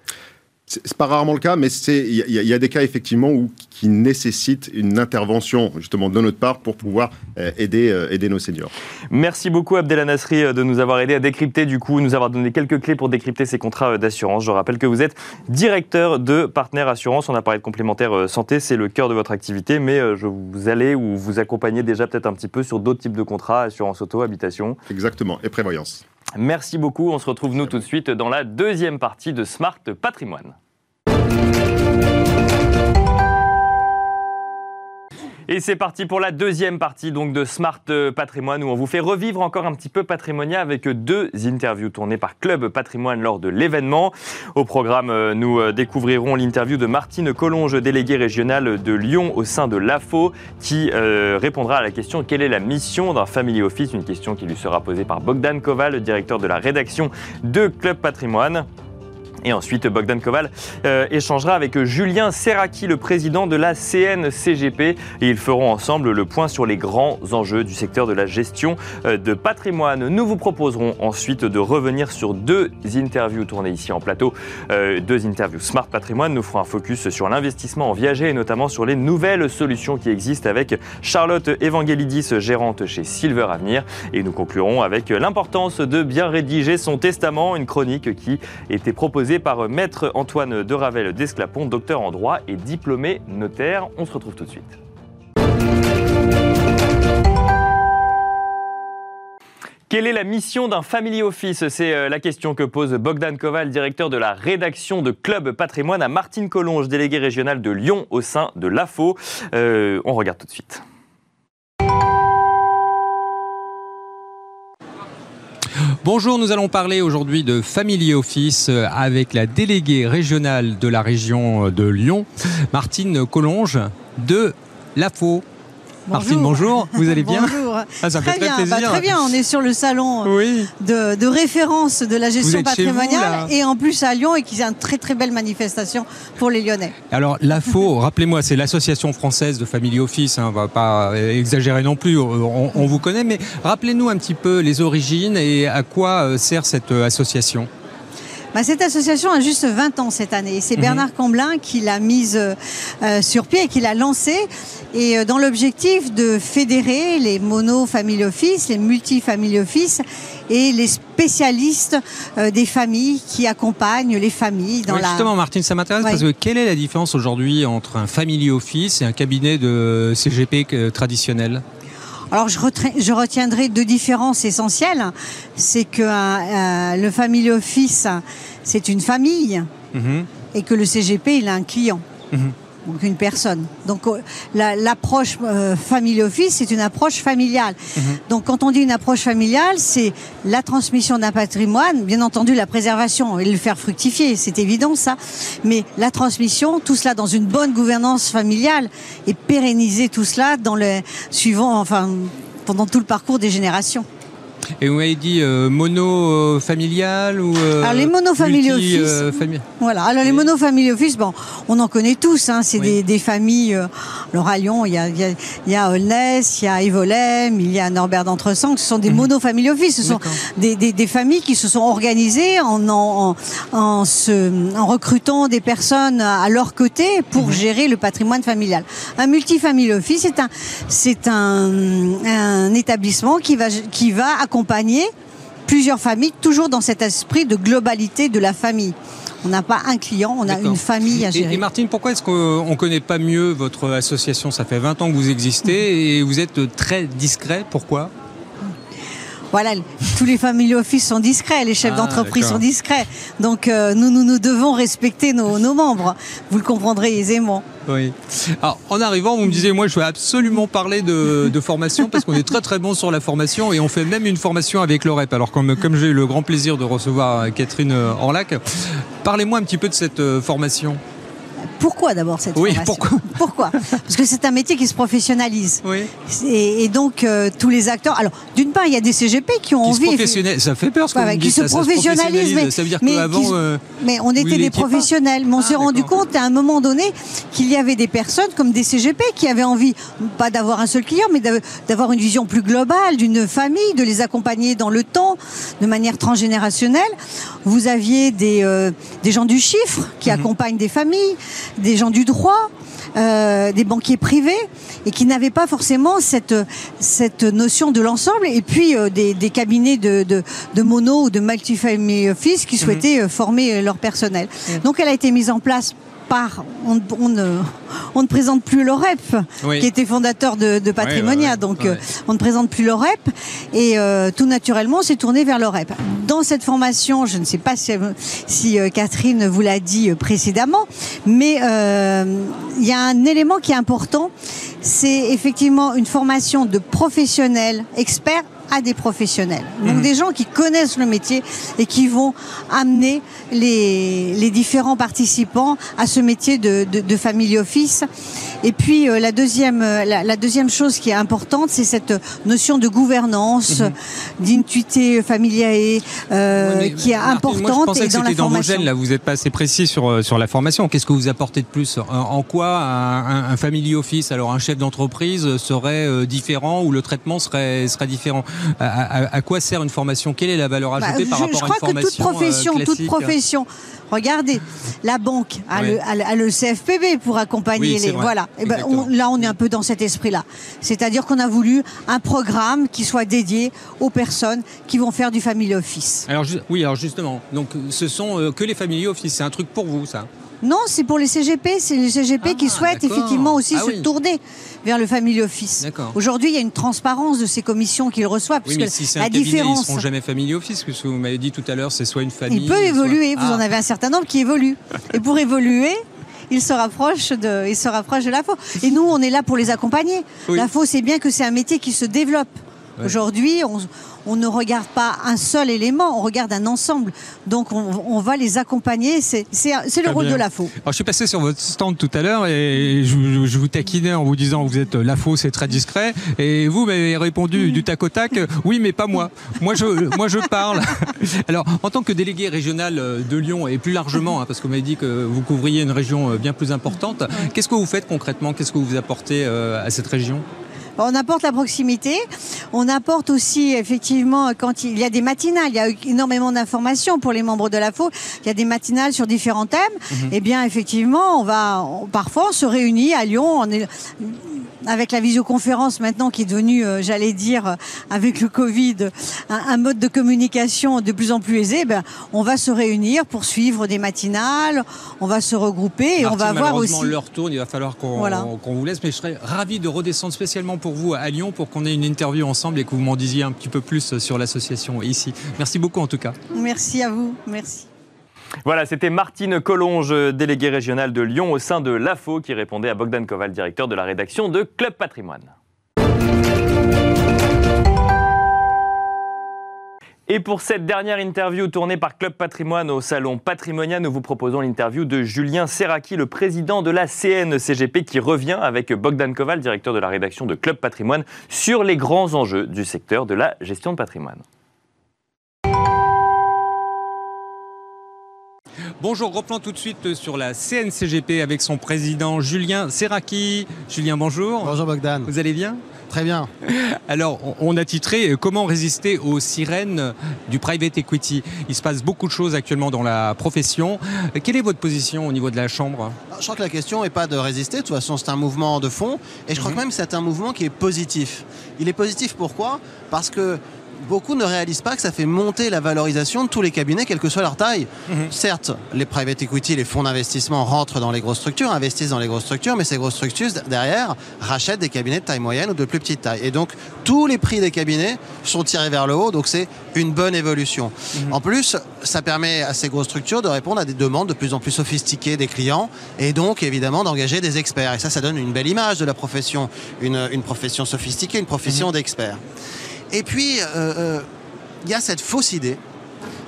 C'est pas rarement le cas, mais il y, a des cas effectivement où, qui nécessitent une intervention justement de notre part pour pouvoir euh, aider, euh, aider nos seniors. Merci beaucoup Abdel Nasri euh, de nous avoir aidé à décrypter du coup, nous avoir donné quelques clés pour décrypter ces contrats d'assurance. Je rappelle que vous êtes directeur de Partenaire Assurance. On a parlé de complémentaire santé, c'est le cœur de votre activité, mais je vous allez ou vous accompagnez déjà peut-être un petit peu sur d'autres types de contrats, assurance auto, habitation. Exactement, et prévoyance. Merci beaucoup. On se retrouve nous tout de suite dans la deuxième partie de Smart Patrimoine. Et c'est parti pour la deuxième partie donc de Smart Patrimoine où on vous fait revivre encore un petit peu Patrimonia avec deux interviews tournées par Club Patrimoine lors de l'événement. Au programme, euh, nous euh, découvrirons l'interview de Martine Collonge, déléguée régionale de Lyon au sein de l'AFO, qui euh, répondra à la question quelle est la mission d'un family office, une question qui lui sera posée par Bogdan Koval, directeur de la rédaction de Club Patrimoine. Et ensuite, Bogdan Koval euh, échangera avec Julien Serraki, le président de la CNCGP, et ils feront ensemble le point sur les grands enjeux du secteur de la gestion euh, de patrimoine. Nous vous proposerons ensuite de revenir sur deux interviews tournées ici en plateau, euh, deux interviews Smart Patrimoine. Nous ferons un focus sur l'investissement en viager et notamment sur les nouvelles solutions qui existent avec Charlotte Evangelidis, gérante chez Silver Avenir. Et nous conclurons avec l'importance de bien rédiger son testament, une chronique qui était proposée par Maître Antoine de Ravel d'Esclapon, docteur en droit et diplômé notaire. On se retrouve tout de suite. Quelle est la mission d'un family office? C'est euh, la question que pose Bogdan Koval, directeur de la rédaction de Club Patrimoine, à Martine Collonge, délégué régional de Lyon au sein de l'AFO. Euh, on regarde tout de suite. Bonjour, nous allons parler aujourd'hui de Family Office avec la déléguée régionale de la région de Lyon, Martine Collonge de l'AFO. Martine, bonjour, vous allez bien? Bonjour. Ah, ça très fait bien, très bah, très bien, on est sur le salon de, référence de la gestion patrimoniale et en plus à Lyon et qui est une très très belle manifestation pour les Lyonnais. Alors l'AFO, rappelez-moi, c'est l'association française de Family Office, hein, on ne va pas exagérer non plus, on, on vous connaît, mais rappelez-nous un petit peu les origines et à quoi euh, sert cette euh, association. Bah, cette association a juste 20 ans cette année. C'est mhm. Bernard Camblin qui l'a mise euh, sur pied et qui l'a lancée. Et euh, dans l'objectif de fédérer les mono-family office, les multi-family office et les spécialistes euh, des familles qui accompagnent les familles dans la... Justement, Martine, ça m'intéresse parce que quelle est la différence aujourd'hui entre un family office et un cabinet de CGP traditionnel? Alors je, retiendrai deux différences essentielles. C'est que euh, le family office, c'est une famille mhm. et que le CGP, il a un client. Mhm donc une personne. Donc euh, l'approche euh, family office, c'est une approche familiale. Mhm. Donc quand on dit une approche familiale, c'est la transmission d'un patrimoine, bien entendu la préservation et le faire fructifier, c'est évident ça, mais la transmission, tout cela dans une bonne gouvernance familiale et pérenniser tout cela dans le suivant, enfin pendant tout le parcours des générations. Et vous m'avez dit euh, monofamilial ou Alors les monofamilies office. voilà. Alors les monofamilies office, bon, on en connaît tous. Hein, c'est des, des, familles. alors à Lyon, il y a, il y a, il y a Aulnay, il y a Evolem, il y a Norbert d'Entresang. Ce sont des monofamilies office. Ce sont des, des, des, familles qui se sont organisées en en, en, se, en recrutant des personnes à leur côté pour mhm. gérer le patrimoine familial. Un multifamily office, c'est un c'est un, un établissement qui va qui va accompagner plusieurs familles, toujours dans cet esprit de globalité de la famille. On n'a pas un client, on a une famille à gérer. Et, Martine, pourquoi est-ce qu'on ne connaît pas mieux votre association? Ça fait 20 ans que vous existez et vous êtes très discret. Pourquoi? Voilà, tous les family office sont discrets, les chefs ah, d'entreprise sont discrets. Donc euh, nous, nous, nous devons respecter nos, nos membres. Vous le comprendrez aisément. Oui. Alors, en arrivant, vous me disiez, moi, je veux absolument parler de, de formation parce qu'on est très très bon sur la formation et on fait même une formation avec l'OREP. Alors, comme, comme j'ai eu le grand plaisir de recevoir Catherine Orlac, parlez-moi un petit peu de cette euh, formation. Pourquoi d'abord cette oui, formation pourquoi Pourquoi Parce que c'est un métier qui se professionnalise. Oui. Et, donc euh, tous les acteurs. Alors d'une part, il y a des CGP qui ont qui envie. Ça fait peur ce que qui se professionnalisent. Mais, ça veut dire qu'avant. Euh, mais on était des professionnels. Mais on ah, s'est rendu compte à un moment donné qu'il y avait des personnes comme des CGP qui avaient envie, pas d'avoir un seul client, mais d'avoir une vision plus globale d'une famille, de les accompagner dans le temps, de manière transgénérationnelle. Vous aviez des, euh, des gens du chiffre qui mhm. accompagnent des familles des gens du droit, euh, des banquiers privés et qui n'avaient pas forcément cette cette notion de l'ensemble et puis euh, des, des, cabinets de, de, de, mono ou de multifamily office qui mhm. souhaitaient euh, former leur personnel. Donc elle a été mise en place on, ne, on ne présente plus l'OREP, qui était fondateur de, Patrimonia. donc euh, on ne présente plus l'OREP. Et euh, tout naturellement, c'est tourné vers l'OREP. Dans cette formation, je ne sais pas si, euh, Catherine vous l'a dit précédemment, mais il y a un élément qui est important. C'est effectivement une formation de professionnels experts à des professionnels. Donc mhm. des gens qui connaissent le métier et qui vont amener les, les différents participants à ce métier de, de, de family office. Et puis euh, la deuxième euh, la, deuxième chose qui est importante, c'est cette notion de gouvernance, mhm. d'intuité familiale euh, qui est importante. Moi, je pensais que c'était dans vos gènes. Là, vous n'êtes pas assez précis sur euh, sur la formation. Qu'est-ce que vous apportez de plus En quoi un, un, family office, alors un chef d'entreprise, serait différent ou le traitement serait serait différent? À, quoi sert une formation? Quelle est la valeur bah, ajoutée par rapport à une formation Je crois que toute profession, toute profession. Regardez, la banque a, le, CFPB pour accompagner les. Voilà. Et eh ben, là, on est un peu dans cet esprit-là. C'est-à-dire qu'on a voulu un programme qui soit dédié aux personnes qui vont faire du family office. Alors oui, alors justement, donc ce sont euh, que les family office. C'est un truc pour vous, ça? Non, c'est pour les CGP. C'est les CGP qui ah, souhaitent effectivement aussi ah se tourner vers le family office. Aujourd'hui, il y a une transparence de ces commissions qu'ils reçoivent. Oui, mais si c'est un la cabinet, différence... ils seront jamais family office, puisque vous m'avez dit tout à l'heure, c'est soit une famille. Il peut évoluer. Vous en ah. avez un certain nombre qui évoluent. Et pour évoluer, il se rapproche de, il se rapproche de la faux. Et nous, on est là pour les accompagner. La faux, c'est bien que c'est un métier qui se développe. Aujourd'hui, on, on ne regarde pas un seul élément, on regarde un ensemble. Donc on, va les accompagner, c'est le rôle de la FO. Alors, je suis passé sur votre stand tout à l'heure et je, vous taquinais en vous disant vous êtes la FO, c'est très discret. Et vous m'avez répondu du tac au tac, oui mais pas moi. Moi je, moi, je parle. Alors en tant que délégué régional de Lyon et plus largement, hein, parce vous m'avez dit que vous couvriez une région bien plus importante, qu'est-ce que vous faites concrètement? Qu'est-ce que vous apportez euh, à cette région? On apporte la proximité. On apporte aussi, effectivement, quand il y a des matinales, il y a énormément d'informations pour les membres de la FO. Il y a des matinales sur différents thèmes. Mhm. Eh bien, effectivement, on va, parfois, on se réunit à Lyon. On est, avec la visioconférence maintenant qui est devenue, euh, j'allais dire, euh, avec le Covid, un, mode de communication de plus en plus aisé, ben, on va se réunir pour suivre des matinales, on va se regrouper et on va voir aussi. leur tourne, il va falloir qu'on vous laisse, mais je serais ravi de redescendre spécialement pour vous à Lyon pour qu'on ait une interview ensemble et que vous m'en disiez un petit peu plus sur l'association ici. Merci beaucoup en tout cas. Merci à vous, merci. Voilà, c'était Martine Collonge, déléguée régionale de Lyon au sein de l'AFO, qui répondait à Bogdan Koval, directeur de la rédaction de Club Patrimoine. Et pour cette dernière interview tournée par Club Patrimoine au salon Patrimonia, nous vous proposons l'interview de Julien Serraki, le président de la CNCGP, qui revient avec Bogdan Koval, directeur de la rédaction de Club Patrimoine, sur les grands enjeux du secteur de la gestion de patrimoine. Bonjour, reprend tout de suite sur la CNCGP avec son président Julien Serraki. Julien, bonjour. Bonjour Bogdan. Vous allez bien? Très bien. Alors, on a titré Comment résister aux sirènes du private equity Il se passe beaucoup de choses actuellement dans la profession. Quelle est votre position au niveau de la Chambre? Je crois que la question n'est pas de résister. De toute façon, c'est un mouvement de fond. Et je crois mhm. que même c'est un mouvement qui est positif. Il est positif pourquoi? Parce que beaucoup ne réalisent pas que ça fait monter la valorisation de tous les cabinets, quelle que soit leur taille. Mhm. Certes, les private equity, les fonds d'investissement rentrent dans les grosses structures, investissent dans les grosses structures, mais ces grosses structures, derrière, rachètent des cabinets de taille moyenne ou de plus petite taille. Et donc, tous les prix des cabinets sont tirés vers le haut, donc c'est une bonne évolution. Mhm. En plus, ça permet à ces grosses structures de répondre à des demandes de plus en plus sophistiquées des clients, et donc, évidemment, d'engager des experts. Et ça, ça donne une belle image de la profession, une, profession sophistiquée, une profession mhm. d'experts. Et puis, il euh, euh, y a cette fausse idée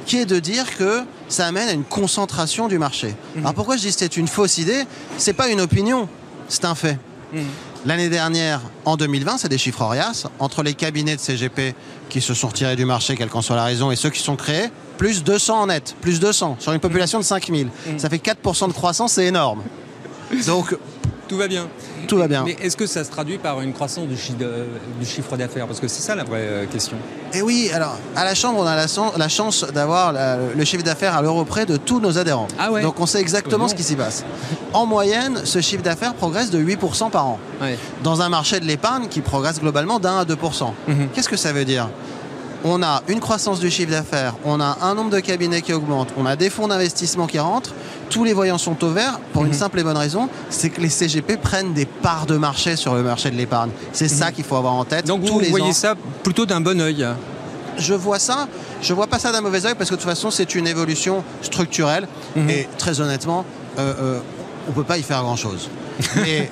qui est de dire que ça amène à une concentration du marché. Mhm. Alors pourquoi je dis que c'est une fausse idée? C'est pas une opinion, c'est un fait. Mhm. L'année dernière, en 2020, c'est des chiffres Orias, entre les cabinets de CGP qui se sont retirés du marché, quelle qu'en soit la raison, et ceux qui sont créés, plus 200 en net, plus 200, sur une population de 5000. Mhm. Ça fait 4% de croissance, c'est énorme. Donc... Tout va bien. Tout va bien. Mais est-ce que ça se traduit par une croissance du, chiffre d'affaires? Parce que c'est ça la vraie euh, question. Eh oui, alors à la Chambre, on a la, chance d'avoir le chiffre d'affaires à l'euro près de tous nos adhérents. Ah ouais. Donc on sait exactement ce qui s'y passe. En moyenne, ce chiffre d'affaires progresse de 8% par an. Dans un marché de l'épargne qui progresse globalement d'un à 2%. Mhm. Qu'est-ce que ça veut dire? On a une croissance du chiffre d'affaires, on a un nombre de cabinets qui augmente, on a des fonds d'investissement qui rentrent, tous les voyants sont au vert pour une mhm. simple et bonne raison, c'est que les CGP prennent des parts de marché sur le marché de l'épargne. C'est ça mhm. qu'il faut avoir en tête. Donc vous voyez ça plutôt d'un bon oeil je vois ça, je vois pas ça d'un mauvais oeil parce que de toute façon c'est une évolution structurelle mhm. et très honnêtement, euh, euh, on peut pas y faire grand chose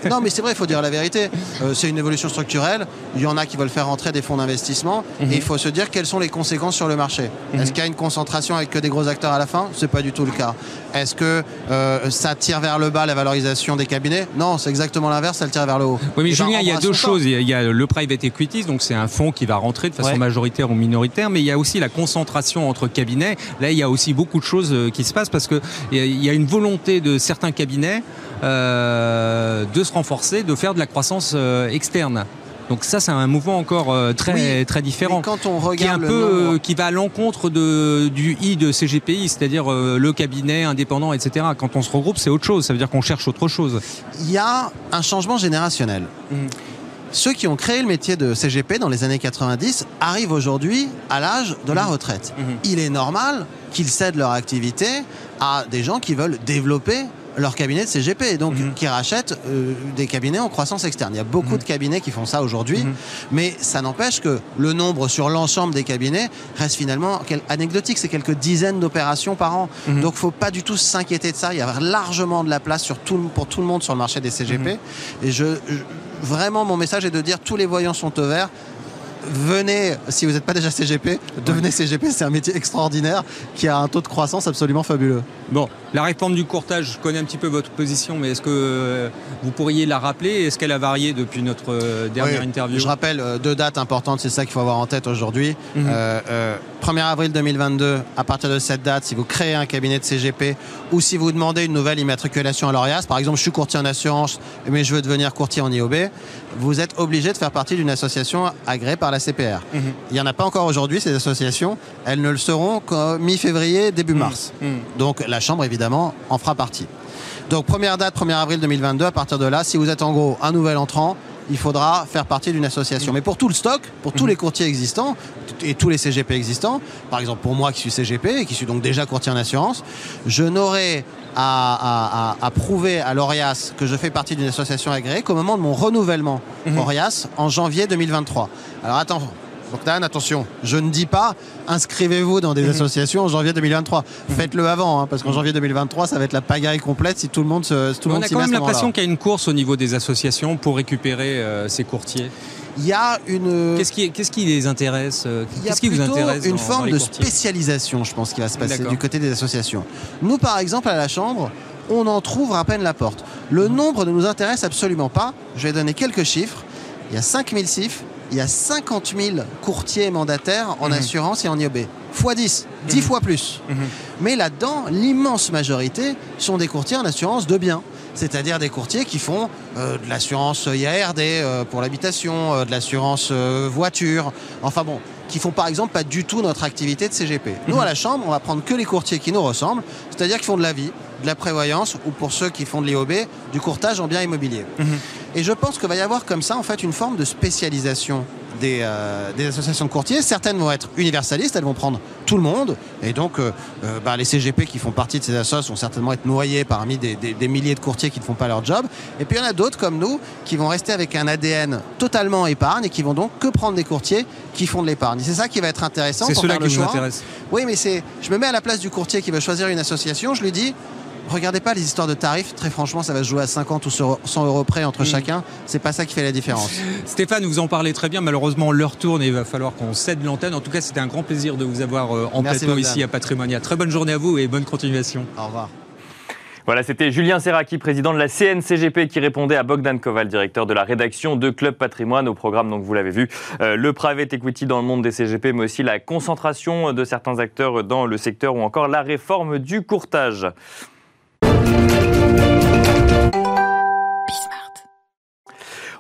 non, mais c'est vrai, il faut dire la vérité. Euh, c'est une évolution structurelle. Il y en a qui veulent faire rentrer des fonds d'investissement. Et mhm. il faut se dire quelles sont les conséquences sur le marché. Mhm. Est-ce qu'il y a une concentration avec que des gros acteurs à la fin? C'est pas du tout le cas. Est-ce que euh, ça tire vers le bas la valorisation des cabinets? Non, c'est exactement l'inverse, ça le tire vers le haut. Oui, mais Julien, il y a deux choses. Il y a le private equity, donc c'est un fonds qui va rentrer de façon majoritaire ou minoritaire, mais il y a aussi la concentration entre cabinets. Là, il y a aussi beaucoup de choses euh, qui se passent parce qu'il y a une volonté de certains cabinets euh, de se renforcer, de faire de la croissance euh, externe. Donc ça, c'est un mouvement encore euh, très très différent, quand on regarde qui un peu qui va à l'encontre de du I de CGPI, c'est-à-dire le cabinet indépendant, etc. Quand on se regroupe, c'est autre chose. Ça veut dire qu'on cherche autre chose. Il y a un changement générationnel. Mmh. Ceux qui ont créé le métier de CGP dans les années 90 arrivent aujourd'hui à l'âge de la mmh. retraite. Mmh. Il est normal qu'ils cèdent leur activité à des gens qui veulent développer leur cabinet de CGP, donc mhm. qui rachètent euh, des cabinets en croissance externe. Il y a beaucoup mhm. de cabinets qui font ça aujourd'hui, mhm. mais ça n'empêche que le nombre sur l'ensemble des cabinets reste finalement anecdotique. C'est quelques dizaines d'opérations par an. Donc, il ne faut pas du tout s'inquiéter de ça. Il y a largement de la place sur tout, pour tout le monde sur le marché des CGP. Et je, vraiment, mon message est de dire tous les voyants sont au vert venez, si vous n'êtes pas déjà CGP, devenez CGP, c'est un métier extraordinaire qui a un taux de croissance absolument fabuleux. Bon, la réforme du courtage, je connais un petit peu votre position, mais est-ce que euh, vous pourriez la rappeler? Est-ce qu'elle a varié depuis notre euh, dernière interview? Je rappelle euh, deux dates importantes, c'est ça qu'il faut avoir en tête aujourd'hui. 1er mhm. avril 2022, à partir de cette date, si vous créez un cabinet de CGP ou si vous demandez une nouvelle immatriculation à l'ORIAS, par exemple, je suis courtier en assurance, mais je veux devenir courtier en IOB, vous êtes obligé de faire partie d'une association agréée par la CPR. Mhm. Il n'y en a pas encore aujourd'hui, ces associations. Elles ne le seront qu'en mi-février, début mhm. mars. Mhm. Donc la Chambre, évidemment, en fera partie. Donc première date, 1er avril 2022, à partir de là, si vous êtes en gros un nouvel entrant, il faudra faire partie d'une association. Mais pour tout le stock, pour tous les courtiers existants et tous les CGP existants, par exemple pour moi qui suis CGP et qui suis donc déjà courtier en assurance, je n'aurai à, prouver à l'ORIAS que je fais partie d'une association agréée qu'au moment de mon renouvellement mmh. ORIAS en janvier 2023. Alors attends, Dan, attention, je ne dis pas inscrivez-vous dans des mhm. associations en janvier 2023. Mhm. Faites-le avant, hein, parce qu'en janvier 2023, ça va être la pagaille complète si tout le monde se. Tout on a quand même l'impression qu'il y a une course au niveau des associations pour récupérer euh, ces courtiers. Il y a une. Qu'est-ce qui, qu'est-ce qui les intéresse euh, Qu'est-ce qui vous intéresse Une forme de spécialisation, je pense, qui va se passer du côté des associations. Nous, par exemple, à la Chambre, on en trouve à peine la porte. Le mhm. nombre ne nous intéresse absolument pas. Je vais donner quelques chiffres. Il y a 5000 CIF, il y a 50 000 courtiers mandataires en mhm. assurance et en IOB. x 10, 10 fois plus. Mais là-dedans, l'immense majorité sont des courtiers en assurance de biens c'est-à-dire des courtiers qui font euh, de l'assurance IARD euh, pour l'habitation, euh, de l'assurance voiture, enfin bon, qui font par exemple pas du tout notre activité de CGP. Nous, à la Chambre, on va prendre que les courtiers qui nous ressemblent, c'est-à-dire qui font de la vie, de la prévoyance, ou pour ceux qui font de l'IOB, du courtage en biens immobiliers. Et je pense qu'il va y avoir comme ça, en fait, une forme de spécialisation euh, des, associations de courtiers. Certaines vont être universalistes, elles vont prendre tout le monde. Et donc, euh, euh, bah, les CGP qui font partie de ces associations vont certainement être noyés parmi des, milliers de courtiers qui ne font pas leur job. Et puis, il y en a d'autres comme nous qui vont rester avec un ADN totalement épargne et qui vont donc que prendre des courtiers qui font de l'épargne. C'est ça qui va être intéressant. C'est cela qui nous intéresse. Oui, mais c'est, je me mets à la place du courtier qui veut choisir une association. Je lui dis, regardez pas les histoires de tarifs. Très franchement, ça va se jouer à 50 ou 100 euros près entre mm. chacun. C'est pas ça qui fait la différence. Stéphane, vous en parlez très bien. Malheureusement, l'heure tourne et il va falloir qu'on cède l'antenne. En tout cas, c'était un grand plaisir de vous avoir euh, en plateau ici à Patrimonia. Très bonne journée à vous et bonne continuation. Au revoir. Voilà, c'était Julien Serraki, président de la CNCGP, qui répondait à Bogdan Koval, directeur de la rédaction de Club Patrimoine, au programme, donc vous l'avez vu, euh, le private equity dans le monde des CGP, mais aussi la concentration de certains acteurs dans le secteur ou encore la réforme du courtage.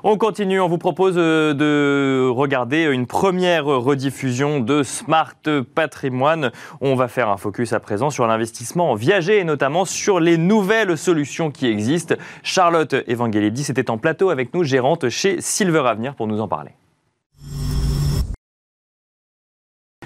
On continue, on vous propose euh, de regarder une première rediffusion de Smart Patrimoine. On va faire un focus à présent sur l'investissement en viager et notamment sur les nouvelles solutions qui existent. Charlotte Evangelidis était en plateau avec nous, gérante chez Silver Avenir, pour nous en parler.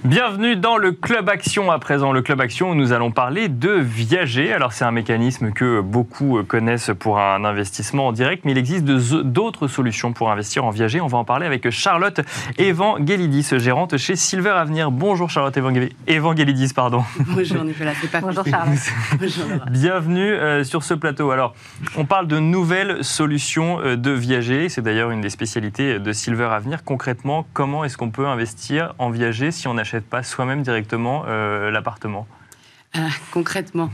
Bienvenue dans le Club Action à présent. Le Club Action où nous allons parler de viager. Alors c'est un mécanisme que beaucoup connaissent pour un investissement en direct, mais il existe d'autres solutions pour investir en viager. On va en parler avec Charlotte Evangelidis, gérante chez Silver Avenir. Bonjour Charlotte Evangelidis, pardon. Bonjour Nicolas, c'est pas Bonjour Charlotte. Bienvenue euh, sur ce plateau. Alors on parle de nouvelles solutions euh, de viager. C'est d'ailleurs une des spécialités de Silver Avenir. Concrètement, comment est-ce qu'on peut investir en viager si on achète pas soi-même directement euh, l'appartement ah, concrètement,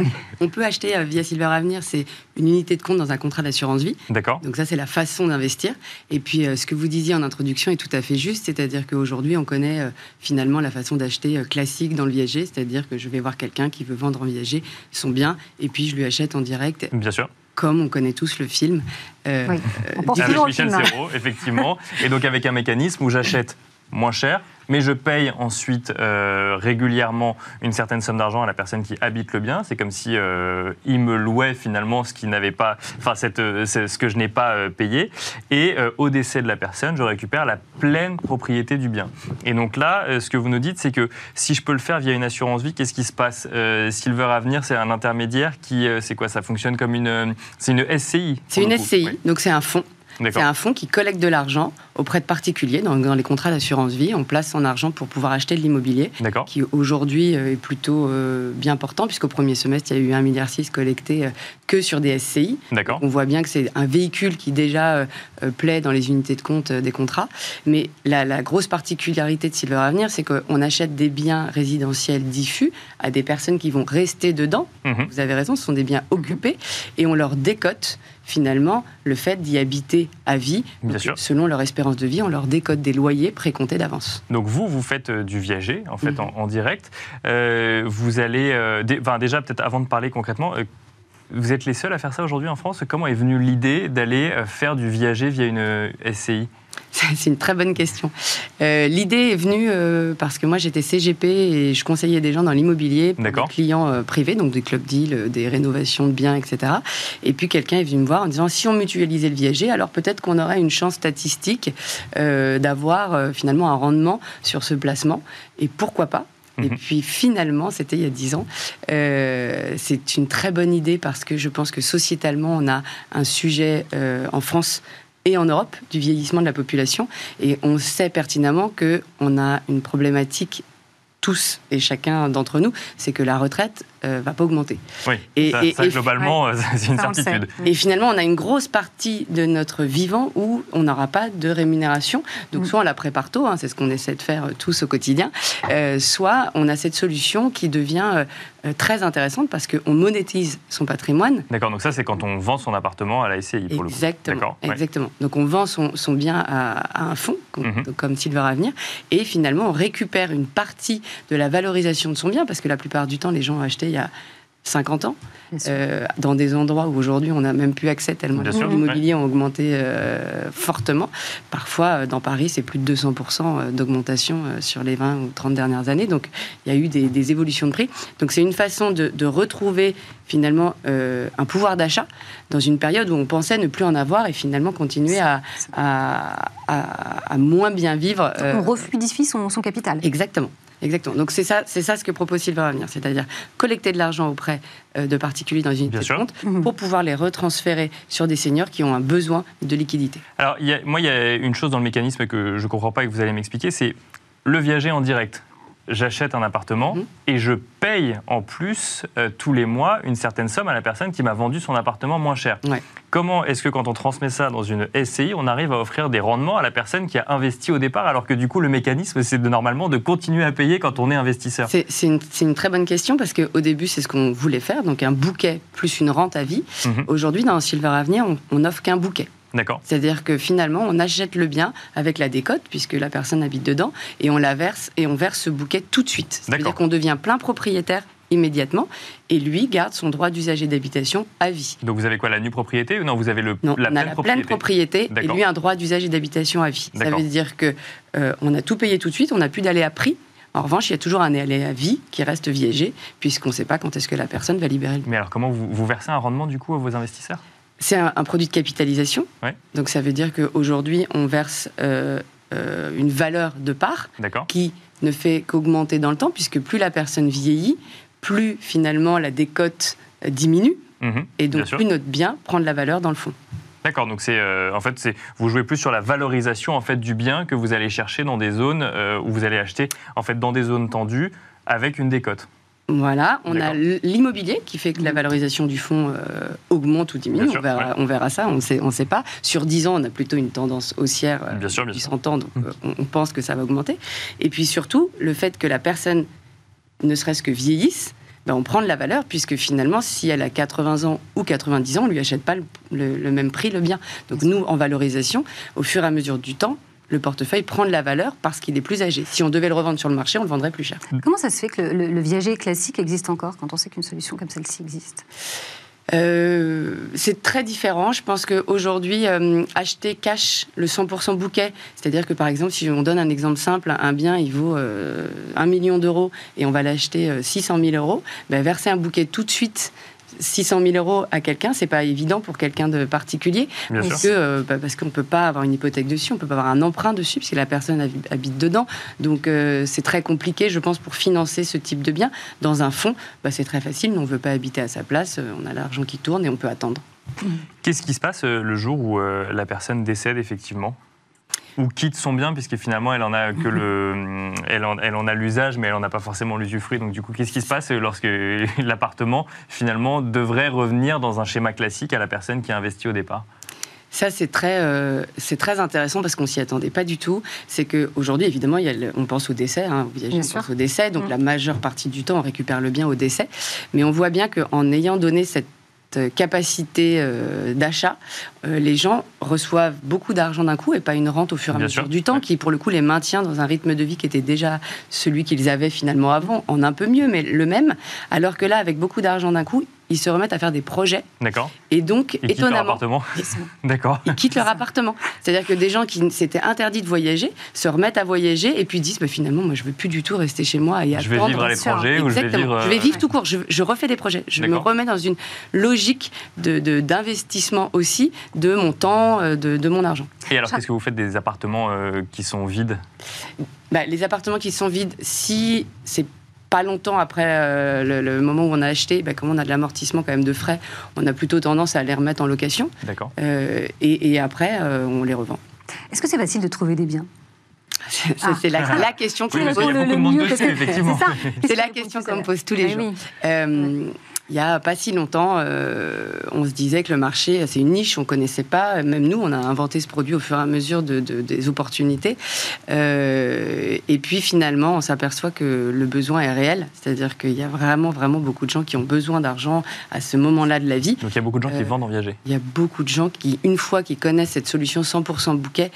on peut acheter euh, via Silver Avenir, c'est une unité de compte dans un contrat d'assurance vie. D'accord. Donc ça, c'est la façon d'investir. Et puis, euh, ce que vous disiez en introduction est tout à fait juste, c'est-à-dire qu'aujourd'hui, on connaît finalement la façon d'acheter classique dans le viager, c'est-à-dire que je vais voir quelqu'un qui veut vendre en viager son bien, et puis je lui achète en direct. Bien sûr comme on connaît tous le film. Euh, oui. Michel Serrault, effectivement. Et donc avec un mécanisme où j'achète moins cher, mais je paye ensuite euh, régulièrement une certaine somme d'argent à la personne qui habite le bien. C'est comme si euh, il me louait finalement ce qui n'avait pas, enfin euh, ce que je n'ai pas payé. Et au décès de la personne, je récupère la pleine propriété du bien. Et donc là, ce que vous nous dites, c'est que si je peux le faire via une assurance vie, qu'est-ce qui se passe? Silver Avenir, c'est un intermédiaire qui, c'est quoi? Ça fonctionne comme une, c'est une SCI. C'est une SCI, donc c'est un fonds c'est un fonds qui collecte de l'argent auprès de particuliers. Dans, les contrats d'assurance vie, on place son argent pour pouvoir acheter de l'immobilier, qui aujourd'hui euh, est plutôt euh, bien portant, puisqu'au premier semestre, il y a eu 1,6 milliard collecté euh, que sur des SCI. On voit bien que c'est un véhicule qui déjà plaît dans les unités de compte des contrats. Mais la, grosse particularité de Silver Avenir, c'est qu'on achète des biens résidentiels diffus à des personnes qui vont rester dedans. Mhm. Vous avez raison, ce sont des biens occupés, et on leur décote finalement le fait d'y habiter à vie. Selon leur espérance de vie, on leur décode des loyers précomptés d'avance. Donc vous, vous faites euh, du viager en fait mhm. en, direct. Euh, vous allez, euh, déjà peut-être avant de parler concrètement. vous êtes les seuls à faire ça aujourd'hui en France? Comment est venue l'idée d'aller faire du viager via une SCI C'est une très bonne question. Euh, l'idée est venue euh, parce que moi j'étais CGP et je conseillais des gens dans l'immobilier, des clients euh, privés, donc des clubs deals, des rénovations de biens, etc. Et puis quelqu'un est venu me voir en disant si on mutualisait le viager, alors peut-être qu'on aurait une chance statistique d'avoir finalement un rendement sur ce placement. Et pourquoi pas? Et mhm. puis finalement, c'était il y a dix ans. c'est une très bonne idée parce que je pense que sociétalement, on a un sujet en France et en Europe du vieillissement de la population. Et on sait pertinemment qu'on a une problématique tous et chacun d'entre nous, c'est que la retraite euh, va pas augmenter. Oui, et, ça, globalement, c'est une certitude. Et finalement, on a une grosse partie de notre vivant où on n'aura pas de rémunération. Donc, mm. soit on la prépare tôt, hein, c'est ce qu'on essaie de faire tous au quotidien, euh, soit on a cette solution qui devient euh, très intéressante parce qu'on monétise son patrimoine. D'accord, donc ça, c'est quand on vend son appartement à la SCI, pour exactement, le coup. Exactement. Donc, on vend son, bien à, un fonds, comme, mm comme Silver Avenir, et finalement, on récupère une partie de la valorisation de son bien, parce que la plupart du temps, les gens ont acheté il y a 50 ans, euh, dans des endroits où aujourd'hui on n'a même plus accès tellement les immobiliers ont augmenté euh, fortement. Parfois, euh, dans Paris, c'est plus de 200% d'augmentation sur les 20 ou 30 dernières années. Donc, il y a eu des, évolutions de prix. Donc, c'est une façon de, retrouver finalement un pouvoir d'achat dans une période où on pensait ne plus en avoir et finalement continuer à, à, moins bien vivre. on refluidifie son, son capital. Exactement. Exactement. Donc c'est ça, c'est ça ce que propose Silver Avenir, c'est-à-dire collecter de l'argent auprès euh, de particuliers dans une unité de compte mhm. pour pouvoir les retransférer sur des seniors qui ont un besoin de liquidité. Alors moi, il y a une chose dans le mécanisme que je ne comprends pas et que vous allez m'expliquer, c'est le viager en direct j'achète un appartement mhm. et je paye en plus euh, tous les mois une certaine somme à la personne qui m'a vendu son appartement moins cher. Comment est-ce que quand on transmet ça dans une SCI, on arrive à offrir des rendements à la personne qui a investi au départ alors que du coup le mécanisme c'est de, normalement de continuer à payer quand on est investisseur? C'est une, très bonne question parce qu'au début c'est ce qu'on voulait faire, donc un bouquet plus une rente à vie. Mhm. Aujourd'hui dans Silver Avenir on, on offre qu'un bouquet. C'est-à-dire que finalement, on achète le bien avec la décote, puisque la personne habite dedans, et on la verse, et on verse ce bouquet tout de suite. C'est-à-dire qu'on devient plein propriétaire immédiatement et lui garde son droit d'usager d'habitation à vie. Donc vous avez quoi la nue propriété ou non vous avez le la, on pleine, a la propriété. pleine propriété et lui un droit d'usage d'habitation à vie. Ça veut dire que euh, on a tout payé tout de suite, on n'a plus d'aller à prix. En revanche, il y a toujours un aller à vie qui reste viégé puisqu'on ne sait pas quand est-ce que la personne va libérer le. Mais alors comment vous, vous versez un rendement du coup à vos investisseurs? C'est un, produit de capitalisation. Donc ça veut dire qu'aujourd'hui, on verse euh, euh, une valeur de part qui ne fait qu'augmenter dans le temps, puisque plus la personne vieillit, plus finalement la décote euh, diminue, mhm. et donc plus notre bien prend de la valeur dans le fond. D'accord, donc c'est en fait c'est vous jouez plus sur la valorisation en fait du bien que vous allez chercher dans des zones où vous allez acheter en fait dans des zones tendues avec une décote. Voilà, on a l'immobilier qui fait que la valorisation du fonds euh, augmente ou diminue. on, verra, ça, on sait, ne sait pas. Sur 10 ans, on a plutôt une tendance haussière euh, bien sûr, bien donc euh, on, pense que ça va augmenter. Et puis surtout, le fait que la personne, ne serait-ce que vieillisse, ben, on prend de la valeur, puisque finalement, si elle a 80 ans ou 90 ans, on ne lui achète pas le, le même prix le bien. Donc nous, en valorisation, au fur et à mesure du temps, le portefeuille prend de la valeur parce qu'il est plus âgé. Si on devait le revendre sur le marché, on le vendrait plus cher. Comment ça se fait que le, viager classique existe encore quand on sait qu'une solution comme celle-ci existe? Euh, c'est très différent. Je pense qu'aujourd'hui, euh, acheter cash le 100% bouquet, c'est-à-dire que par exemple, si on donne un exemple simple, un bien, il vaut euh, 1 million d'euros et on va l'acheter 600 000 euros, ben, verser un bouquet tout de suite 600 000 euros à quelqu'un, c'est pas évident pour quelqu'un de particulier, parce que euh, bah, parce qu'on peut pas avoir une hypothèque dessus, on peut pas avoir un emprunt dessus, parce que la personne habite dedans. Donc euh, c'est très compliqué, je pense, pour financer ce type de bien. Dans un fonds, bah, c'est très facile, on veut pas habiter à sa place, euh, on a l'argent qui tourne et on peut attendre. Qu'est-ce qui se passe le jour où la personne décède effectivement? Ou quitte son bien puisque finalement elle en a que le elle en, elle en a l'usage mais elle en a pas forcément l'usufruit donc du coup qu'est-ce qui se passe lorsque l'appartement finalement devrait revenir dans un schéma classique à la personne qui a investi au départ? Ça, c'est très, euh, c'est très intéressant parce qu'on s'y attendait pas du tout. C'est qu'aujourd'hui, évidemment, il y a on pense au décès, hein, on pense au décès, donc mmh. la majeure partie du temps, on récupère le bien au décès. Mais on voit bien qu'en ayant donné cette capacité euh, d'achat, euh, les gens reçoivent beaucoup d'argent d'un coup et pas une rente au fur et à mesure du temps, qui pour le coup les maintient dans un rythme de vie qui était déjà celui qu'ils avaient finalement avant, en un peu mieux, mais le même. Alors que là, avec beaucoup d'argent d'un coup, ils se remettent à faire des projets. D'accord. Et donc, ils étonnamment. Quittent leur appartement. D'accord. Ils quittent leur appartement. C'est-à-dire que des gens qui s'étaient interdits de voyager se remettent à voyager et puis disent bah, finalement, moi, je veux plus du tout rester chez moi et je vais vivre à l'étranger ou je vais vivre. Je vais vivre tout court. Je, refais des projets. Je me remets dans une logique d'investissement de, aussi de mon temps, euh, de, de mon argent. Et alors, qu'est-ce que vous faites des appartements euh, qui sont vides? Bah, Les appartements qui sont vides, si c'est pas longtemps après euh, le, moment où on a acheté, bah, comme on a de l'amortissement quand même de frais, on a plutôt tendance à les remettre en location. D'accord. Euh, et, après, euh, on les revend. Est-ce que c'est facile de trouver des biens? C'est la, question qu'on pose. C'est la question qu'on pose tous les jours. Euh, il n'y a pas si longtemps, euh, on se disait que le marché, c'est une niche, on ne connaissait pas. Même nous, on a inventé ce produit au fur et à mesure de, des opportunités. Euh, et puis finalement, on s'aperçoit que le besoin est réel. C'est-à-dire qu'il y a vraiment, vraiment beaucoup de gens qui ont besoin d'argent à ce moment-là de la vie. Donc il y a beaucoup de gens qui vendent en viager. Il y a beaucoup de gens qui, une fois qu'ils connaissent cette solution 100% bouquet,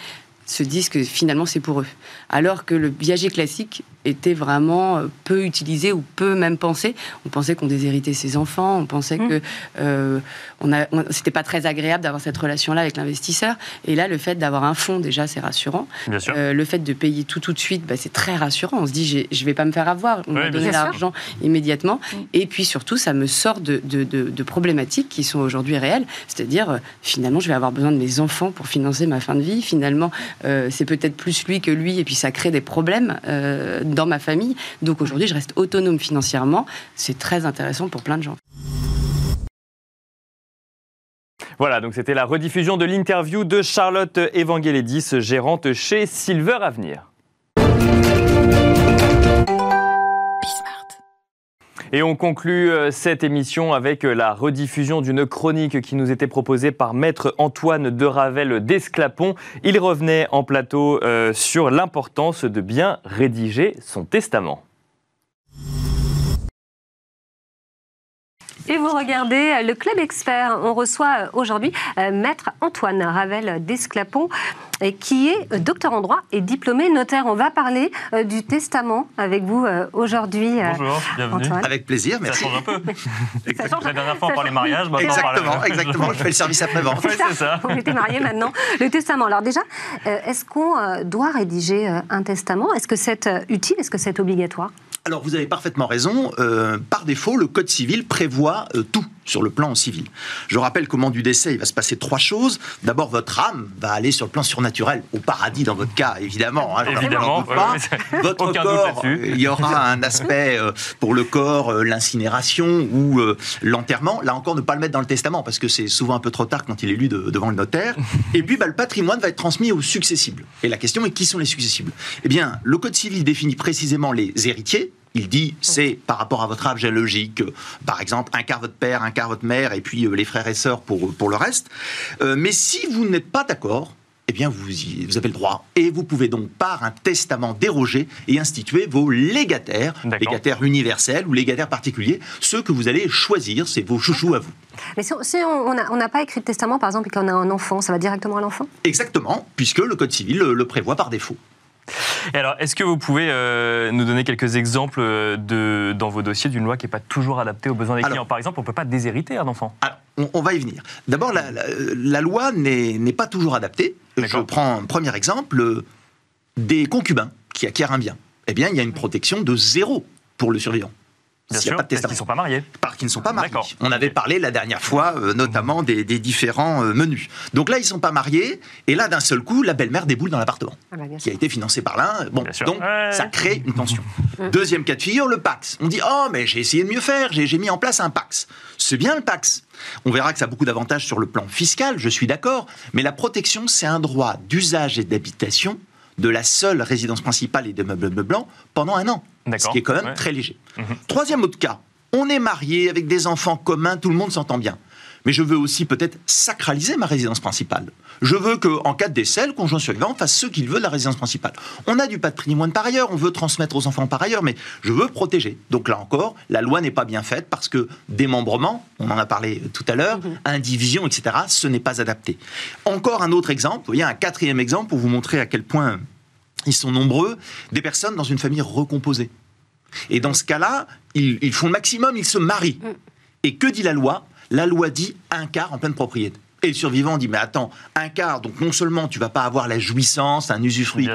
se disent que finalement c'est pour eux. Alors que le viager classique était vraiment euh, peu utilisé ou peu même pensé. On pensait qu'on déshéritait ses enfants, on pensait mmh. que euh, on a, c'était pas très agréable d'avoir cette relation-là avec l'investisseur. Et là, le fait d'avoir un fonds, déjà, c'est rassurant. Euh, le fait de payer tout tout de suite, bah, c'est très rassurant. On se dit, je vais pas me faire avoir, on va donner l'argent immédiatement. Mmh. Et puis surtout, ça me sort de, de, de, problématiques qui sont aujourd'hui réelles. C'est-à-dire, euh, finalement, je vais avoir besoin de mes enfants pour financer ma fin de vie. Finalement, c'est peut-être plus lui que lui, et puis ça crée des problèmes dans ma famille. Donc aujourd'hui, je reste autonome financièrement. C'est très intéressant pour plein de gens. Voilà, donc c'était la rediffusion de l'interview de Charlotte Evangelidis, gérante chez Silver Avenir. Et on conclut euh, cette émission avec euh, la rediffusion d'une chronique qui nous était proposée par maître Antoine de Ravel d'Esclapon. Il revenait en plateau euh, sur l'importance de bien rédiger son testament. Et vous regardez le Club Expert. On reçoit aujourd'hui Maître Antoine Ravel d'Esclapon qui est docteur en droit et diplômé notaire. On va parler euh, du testament avec vous euh, aujourd'hui. Euh, Bonjour, bienvenue. Avec plaisir, merci. Ça change un peu. La dernière fois, on parlait mariage. Exactement, exactement. Je fais le service après-vente. c'est ça. Vous êtes marié maintenant. Le testament. Alors déjà, est-ce qu'on doit rédiger un testament? Est-ce que c'est utile? Est-ce que c'est obligatoire? Alors vous avez parfaitement raison. Euh, par défaut, le Code civil prévoit euh, tout sur le plan civil. Je rappelle qu'au moment du décès, il va se passer trois choses. D'abord, votre âme va aller sur le plan surnaturel, au paradis dans votre cas, évidemment. Hein, évidemment. Pas. Votre corps, il y aura un aspect euh, pour le corps, l'incinération ou l'enterrement. Là encore, ne pas le mettre dans le testament parce que c'est souvent un peu trop tard quand il est lu devant le notaire. Et puis, bah, le patrimoine va être transmis aux successibles. Et la question est qui sont les successibles? Eh bien, le Code civil définit précisément les héritiers il dit c'est par rapport à votre âge géologique, par exemple un quart votre père, un quart votre mère, et puis euh, les frères et sœurs pour, pour le reste. Euh, mais si vous n'êtes pas d'accord, eh bien vous, vous avez le droit. Et vous pouvez donc par un testament déroger et instituer vos légataires, légataires universels ou légataires particuliers, ceux que vous allez choisir, c'est vos chouchous à vous. Mais si, on n'a pas écrit de testament, par exemple, et qu'on a un enfant, ça va directement à l'enfant? Exactement, puisque le Code civil le prévoit par défaut alors, est-ce que vous pouvez euh, nous donner quelques exemples euh, de, dans vos dossiers d'une loi qui n'est pas toujours adaptée aux besoins des clients? Par exemple, on ne peut pas déshériter un enfant. Alors, on, va y venir. D'abord, la, loi n'est pas toujours adaptée. Je prends un premier exemple des concubins qui acquièrent un bien. Eh bien, il y a une protection de zéro pour le survivant. Bien sûr, qu'ils ne sont pas mariés. Parce qu'ils ne sont pas mariés. On avait parlé la dernière fois, euh, notamment des, différents euh, menus. Donc là, ils ne sont pas mariés, et là, d'un seul coup, la belle-mère déboule dans l'appartement, ah bah, qui a été financé par l'un. Bon, donc ça crée une tension. Deuxième cas de figure, le Pax. On dit, oh, mais j'ai essayé de mieux faire, j'ai mis en place un Pax. C'est bien le Pax. On verra que ça a beaucoup d'avantages sur le plan fiscal, je suis d'accord, mais la protection, c'est un droit d'usage et d'habitation de la seule résidence principale et des meubles blancs pendant un an. Ce qui est quand même très léger. Mhm. Troisième autre cas, on est marié avec des enfants communs, tout le monde s'entend bien mais je veux aussi peut-être sacraliser ma résidence principale. Je veux qu'en cas de décès, le conjoint survivant fasse ce qu'il veut de la résidence principale. On a du patrimoine par ailleurs, on veut transmettre aux enfants par ailleurs, mais je veux protéger. Donc là encore, la loi n'est pas bien faite parce que démembrement, on en a parlé tout à l'heure, mhm. indivision, etc., ce n'est pas adapté. Encore un autre exemple, vous voyez, un quatrième exemple pour vous montrer à quel point ils sont nombreux, des personnes dans une famille recomposée. Et dans ce cas-là, ils, ils font le maximum, ils se marient. Mm. Et que dit la loi? La loi dit un quart en pleine propriété. Et le survivant dit, mais attends, un quart, donc non seulement tu vas pas avoir la jouissance, un usufruit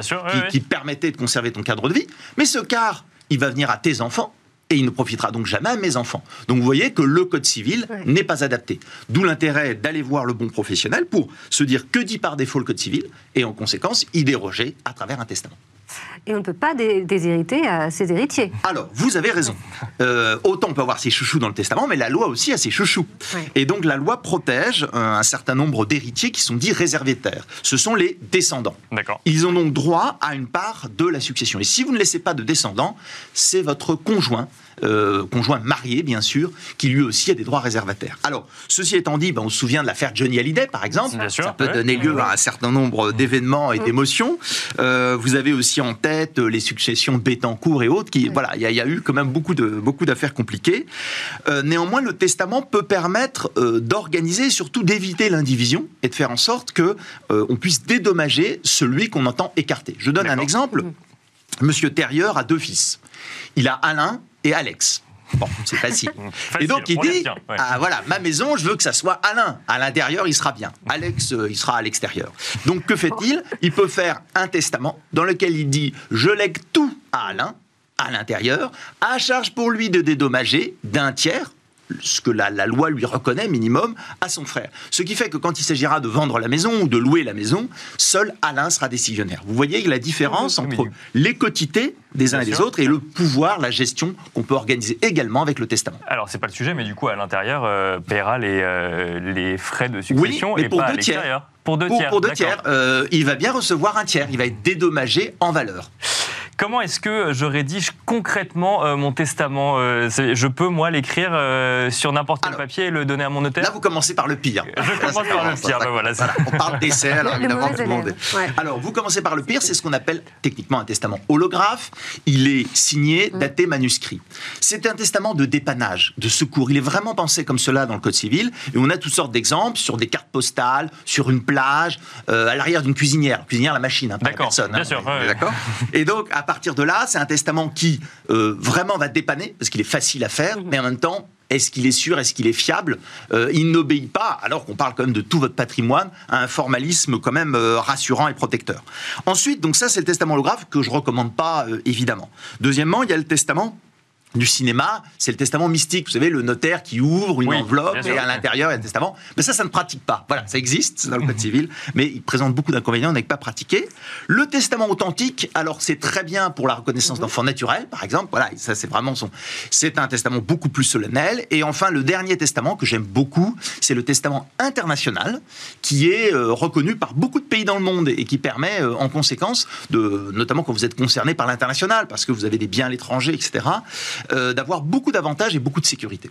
qui, permettait de conserver ton cadre de vie, mais ce quart, il va venir à tes enfants, et il ne profitera donc jamais à mes enfants. Donc vous voyez que le code civil n'est pas adapté. D'où l'intérêt d'aller voir le bon professionnel pour se dire que dit par défaut le code civil, et en conséquence y déroger à travers un testament. Et on ne peut pas déshériter à ses héritiers. Alors, vous avez raison. Euh, autant on peut avoir ses chouchous dans le testament, mais la loi aussi a ses chouchous. Et donc la loi protège un, certain nombre d'héritiers qui sont dits réservétaires. Ce sont les descendants. D'accord. Ils ont donc droit à une part de la succession. Et si vous ne laissez pas de descendants, c'est votre conjoint euh, conjoint marié, bien sûr, qui lui aussi a des droits réservataires. Alors, ceci étant dit, ben, on se souvient de l'affaire Johnny Hallyday, par exemple. Bien sûr, Ça peut donner lieu à un certain nombre d'événements et d'émotions. Euh, vous avez aussi en tête les successions de Bettencourt et autres. Qui, voilà, il y, a eu quand même beaucoup de beaucoup d'affaires compliquées. Euh, néanmoins, le testament peut permettre d'organiser, surtout d'éviter l'indivision et de faire en sorte que on puisse dédommager celui qu'on entend écarter. Je donne un exemple. Monsieur Terrier a deux fils. Il a Alain et Alex. Bon, c'est facile. et donc il dit ah, voilà, ma maison, je veux que ça soit Alain. À l'intérieur, il sera bien. Alex, euh, il sera à l'extérieur. Donc que fait-il? Il peut faire un testament dans lequel il dit je lègue tout à Alain à l'intérieur, à charge pour lui de dédommager d'un tiers ce que la, loi lui reconnaît minimum à son frère. Ce qui fait que quand il s'agira de vendre la maison ou de louer la maison, seul Alain sera décisionnaire. Vous voyez la différence entre les quotités des uns et des autres et le pouvoir, la gestion qu'on peut organiser également avec le testament. Alors c'est pas le sujet, mais du coup à l'intérieur euh, paiera les, euh, les frais de succession oui, mais et pour pas deux à tiers. Pour deux tiers. Pour deux tiers, euh, il va bien recevoir un tiers. Il va être dédommagé en valeur. Comment est-ce que je rédige concrètement euh, mon testament euh, Je peux, moi, l'écrire euh, sur n'importe quel papier et le donner à mon notaire Là, vous commencez par le pire. Je commence par le pire, ben voilà, On parle d'essai, alors évidemment, tout le monde. Alors, vous commencez par le pire, c'est ce qu'on appelle techniquement un testament holographe. Il est signé, mm. daté, manuscrit. C'est un testament de dépannage, de secours. Il est vraiment pensé comme cela dans le Code civil. Et on a toutes sortes d'exemples sur des cartes postales, sur une plage, à l'arrière d'une cuisinière. Cuisinière, la machine, hein, pas la personne. Bien hein. sûr. D'accord Et donc, à partir de là, c'est un testament qui euh, vraiment va dépanner, parce qu'il est facile à faire, mhm. mais en même temps, est-ce qu'il est sûr Est-ce qu'il est fiable euh, Il n'obéit pas, alors qu'on parle quand même de tout votre patrimoine, à un formalisme quand même euh, rassurant et protecteur. Ensuite, donc ça, c'est le testament holographe que je recommande pas, évidemment. Deuxièmement, il y a le testament du cinéma, c'est le testament mystique. Vous savez, le notaire qui ouvre une enveloppe et à l'intérieur il y a un testament. Mais ça, ça ne pratique pas. Voilà, ça existe dans le code civil, mais il présente beaucoup d'inconvénients, on n'est pas pratiqué. Le testament authentique, alors c'est très bien pour la reconnaissance d'enfants naturels, par exemple. Voilà, ça c'est vraiment son. C'est un testament beaucoup plus solennel. Et enfin, le dernier testament que j'aime beaucoup, c'est le testament international, qui est euh, reconnu par beaucoup de pays dans le monde et qui permet, euh, en conséquence, de, notamment quand vous êtes concerné par l'international, parce que vous avez des biens à l'étranger, etc euh, d'avoir beaucoup d'avantages et beaucoup de sécurité.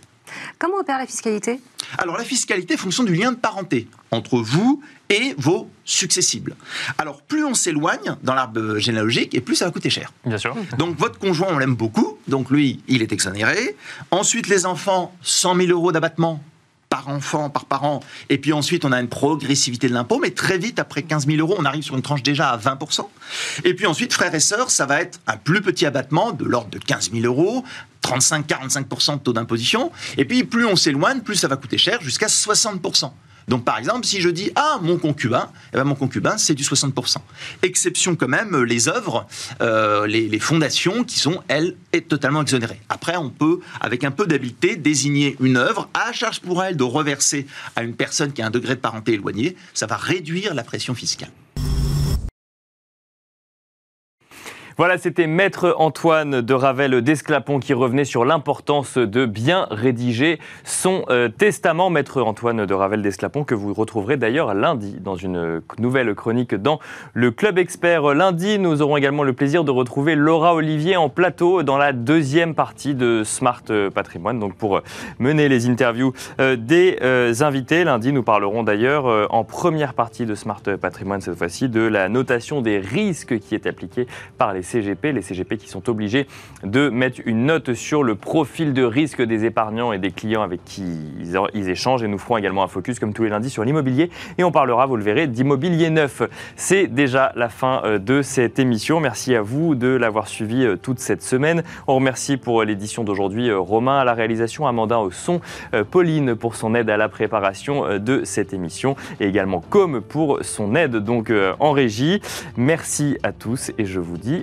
Comment opère la fiscalité? Alors la fiscalité fonctionne du lien de parenté entre vous et vos successibles. Alors plus on s'éloigne dans l'arbre généalogique et plus ça va coûter cher. Bien sûr. Donc votre conjoint, on l'aime beaucoup, donc lui, il est exonéré. Ensuite les enfants, 100 000 euros d'abattement par enfant, par parent. Et puis ensuite, on a une progressivité de l'impôt, mais très vite, après 15 000 euros, on arrive sur une tranche déjà à 20 Et puis ensuite, frères et sœurs, ça va être un plus petit abattement de l'ordre de 15 000 euros, 35-45% de taux d'imposition. Et puis, plus on s'éloigne, plus ça va coûter cher, jusqu'à 60 donc par exemple, si je dis ah mon concubin, eh ben, mon concubin c'est du 60%. Exception quand même les œuvres, euh, les, fondations qui sont elles totalement exonérées. Après on peut avec un peu d'habileté désigner une œuvre à charge pour elle de reverser à une personne qui a un degré de parenté éloigné. Ça va réduire la pression fiscale. Voilà, c'était Maître Antoine de Ravel d'Esclapon qui revenait sur l'importance de bien rédiger son euh, testament. Maître Antoine de Ravel d'Esclapon que vous retrouverez d'ailleurs lundi dans une nouvelle chronique dans le Club Expert. Lundi, nous aurons également le plaisir de retrouver Laura Olivier en plateau dans la deuxième partie de Smart Patrimoine. Donc pour mener les interviews euh, des euh, invités, lundi, nous parlerons d'ailleurs en première partie de Smart Patrimoine cette fois-ci de la notation des risques qui est appliquée par les CGP, les CGP qui sont obligés de mettre une note sur le profil de risque des épargnants et des clients avec qui ils échangent. Et nous ferons également un focus, comme tous les lundis, sur l'immobilier. Et on parlera, vous le verrez, d'immobilier neuf. C'est déjà la fin euh, de cette émission. Merci à vous de l'avoir suivi euh, toute cette semaine. On remercie pour l'édition d'aujourd'hui euh, Romain à la réalisation, Amandin au son, Pauline pour son aide à la préparation de cette émission et également Com pour son aide donc en régie. Merci à tous et je vous dis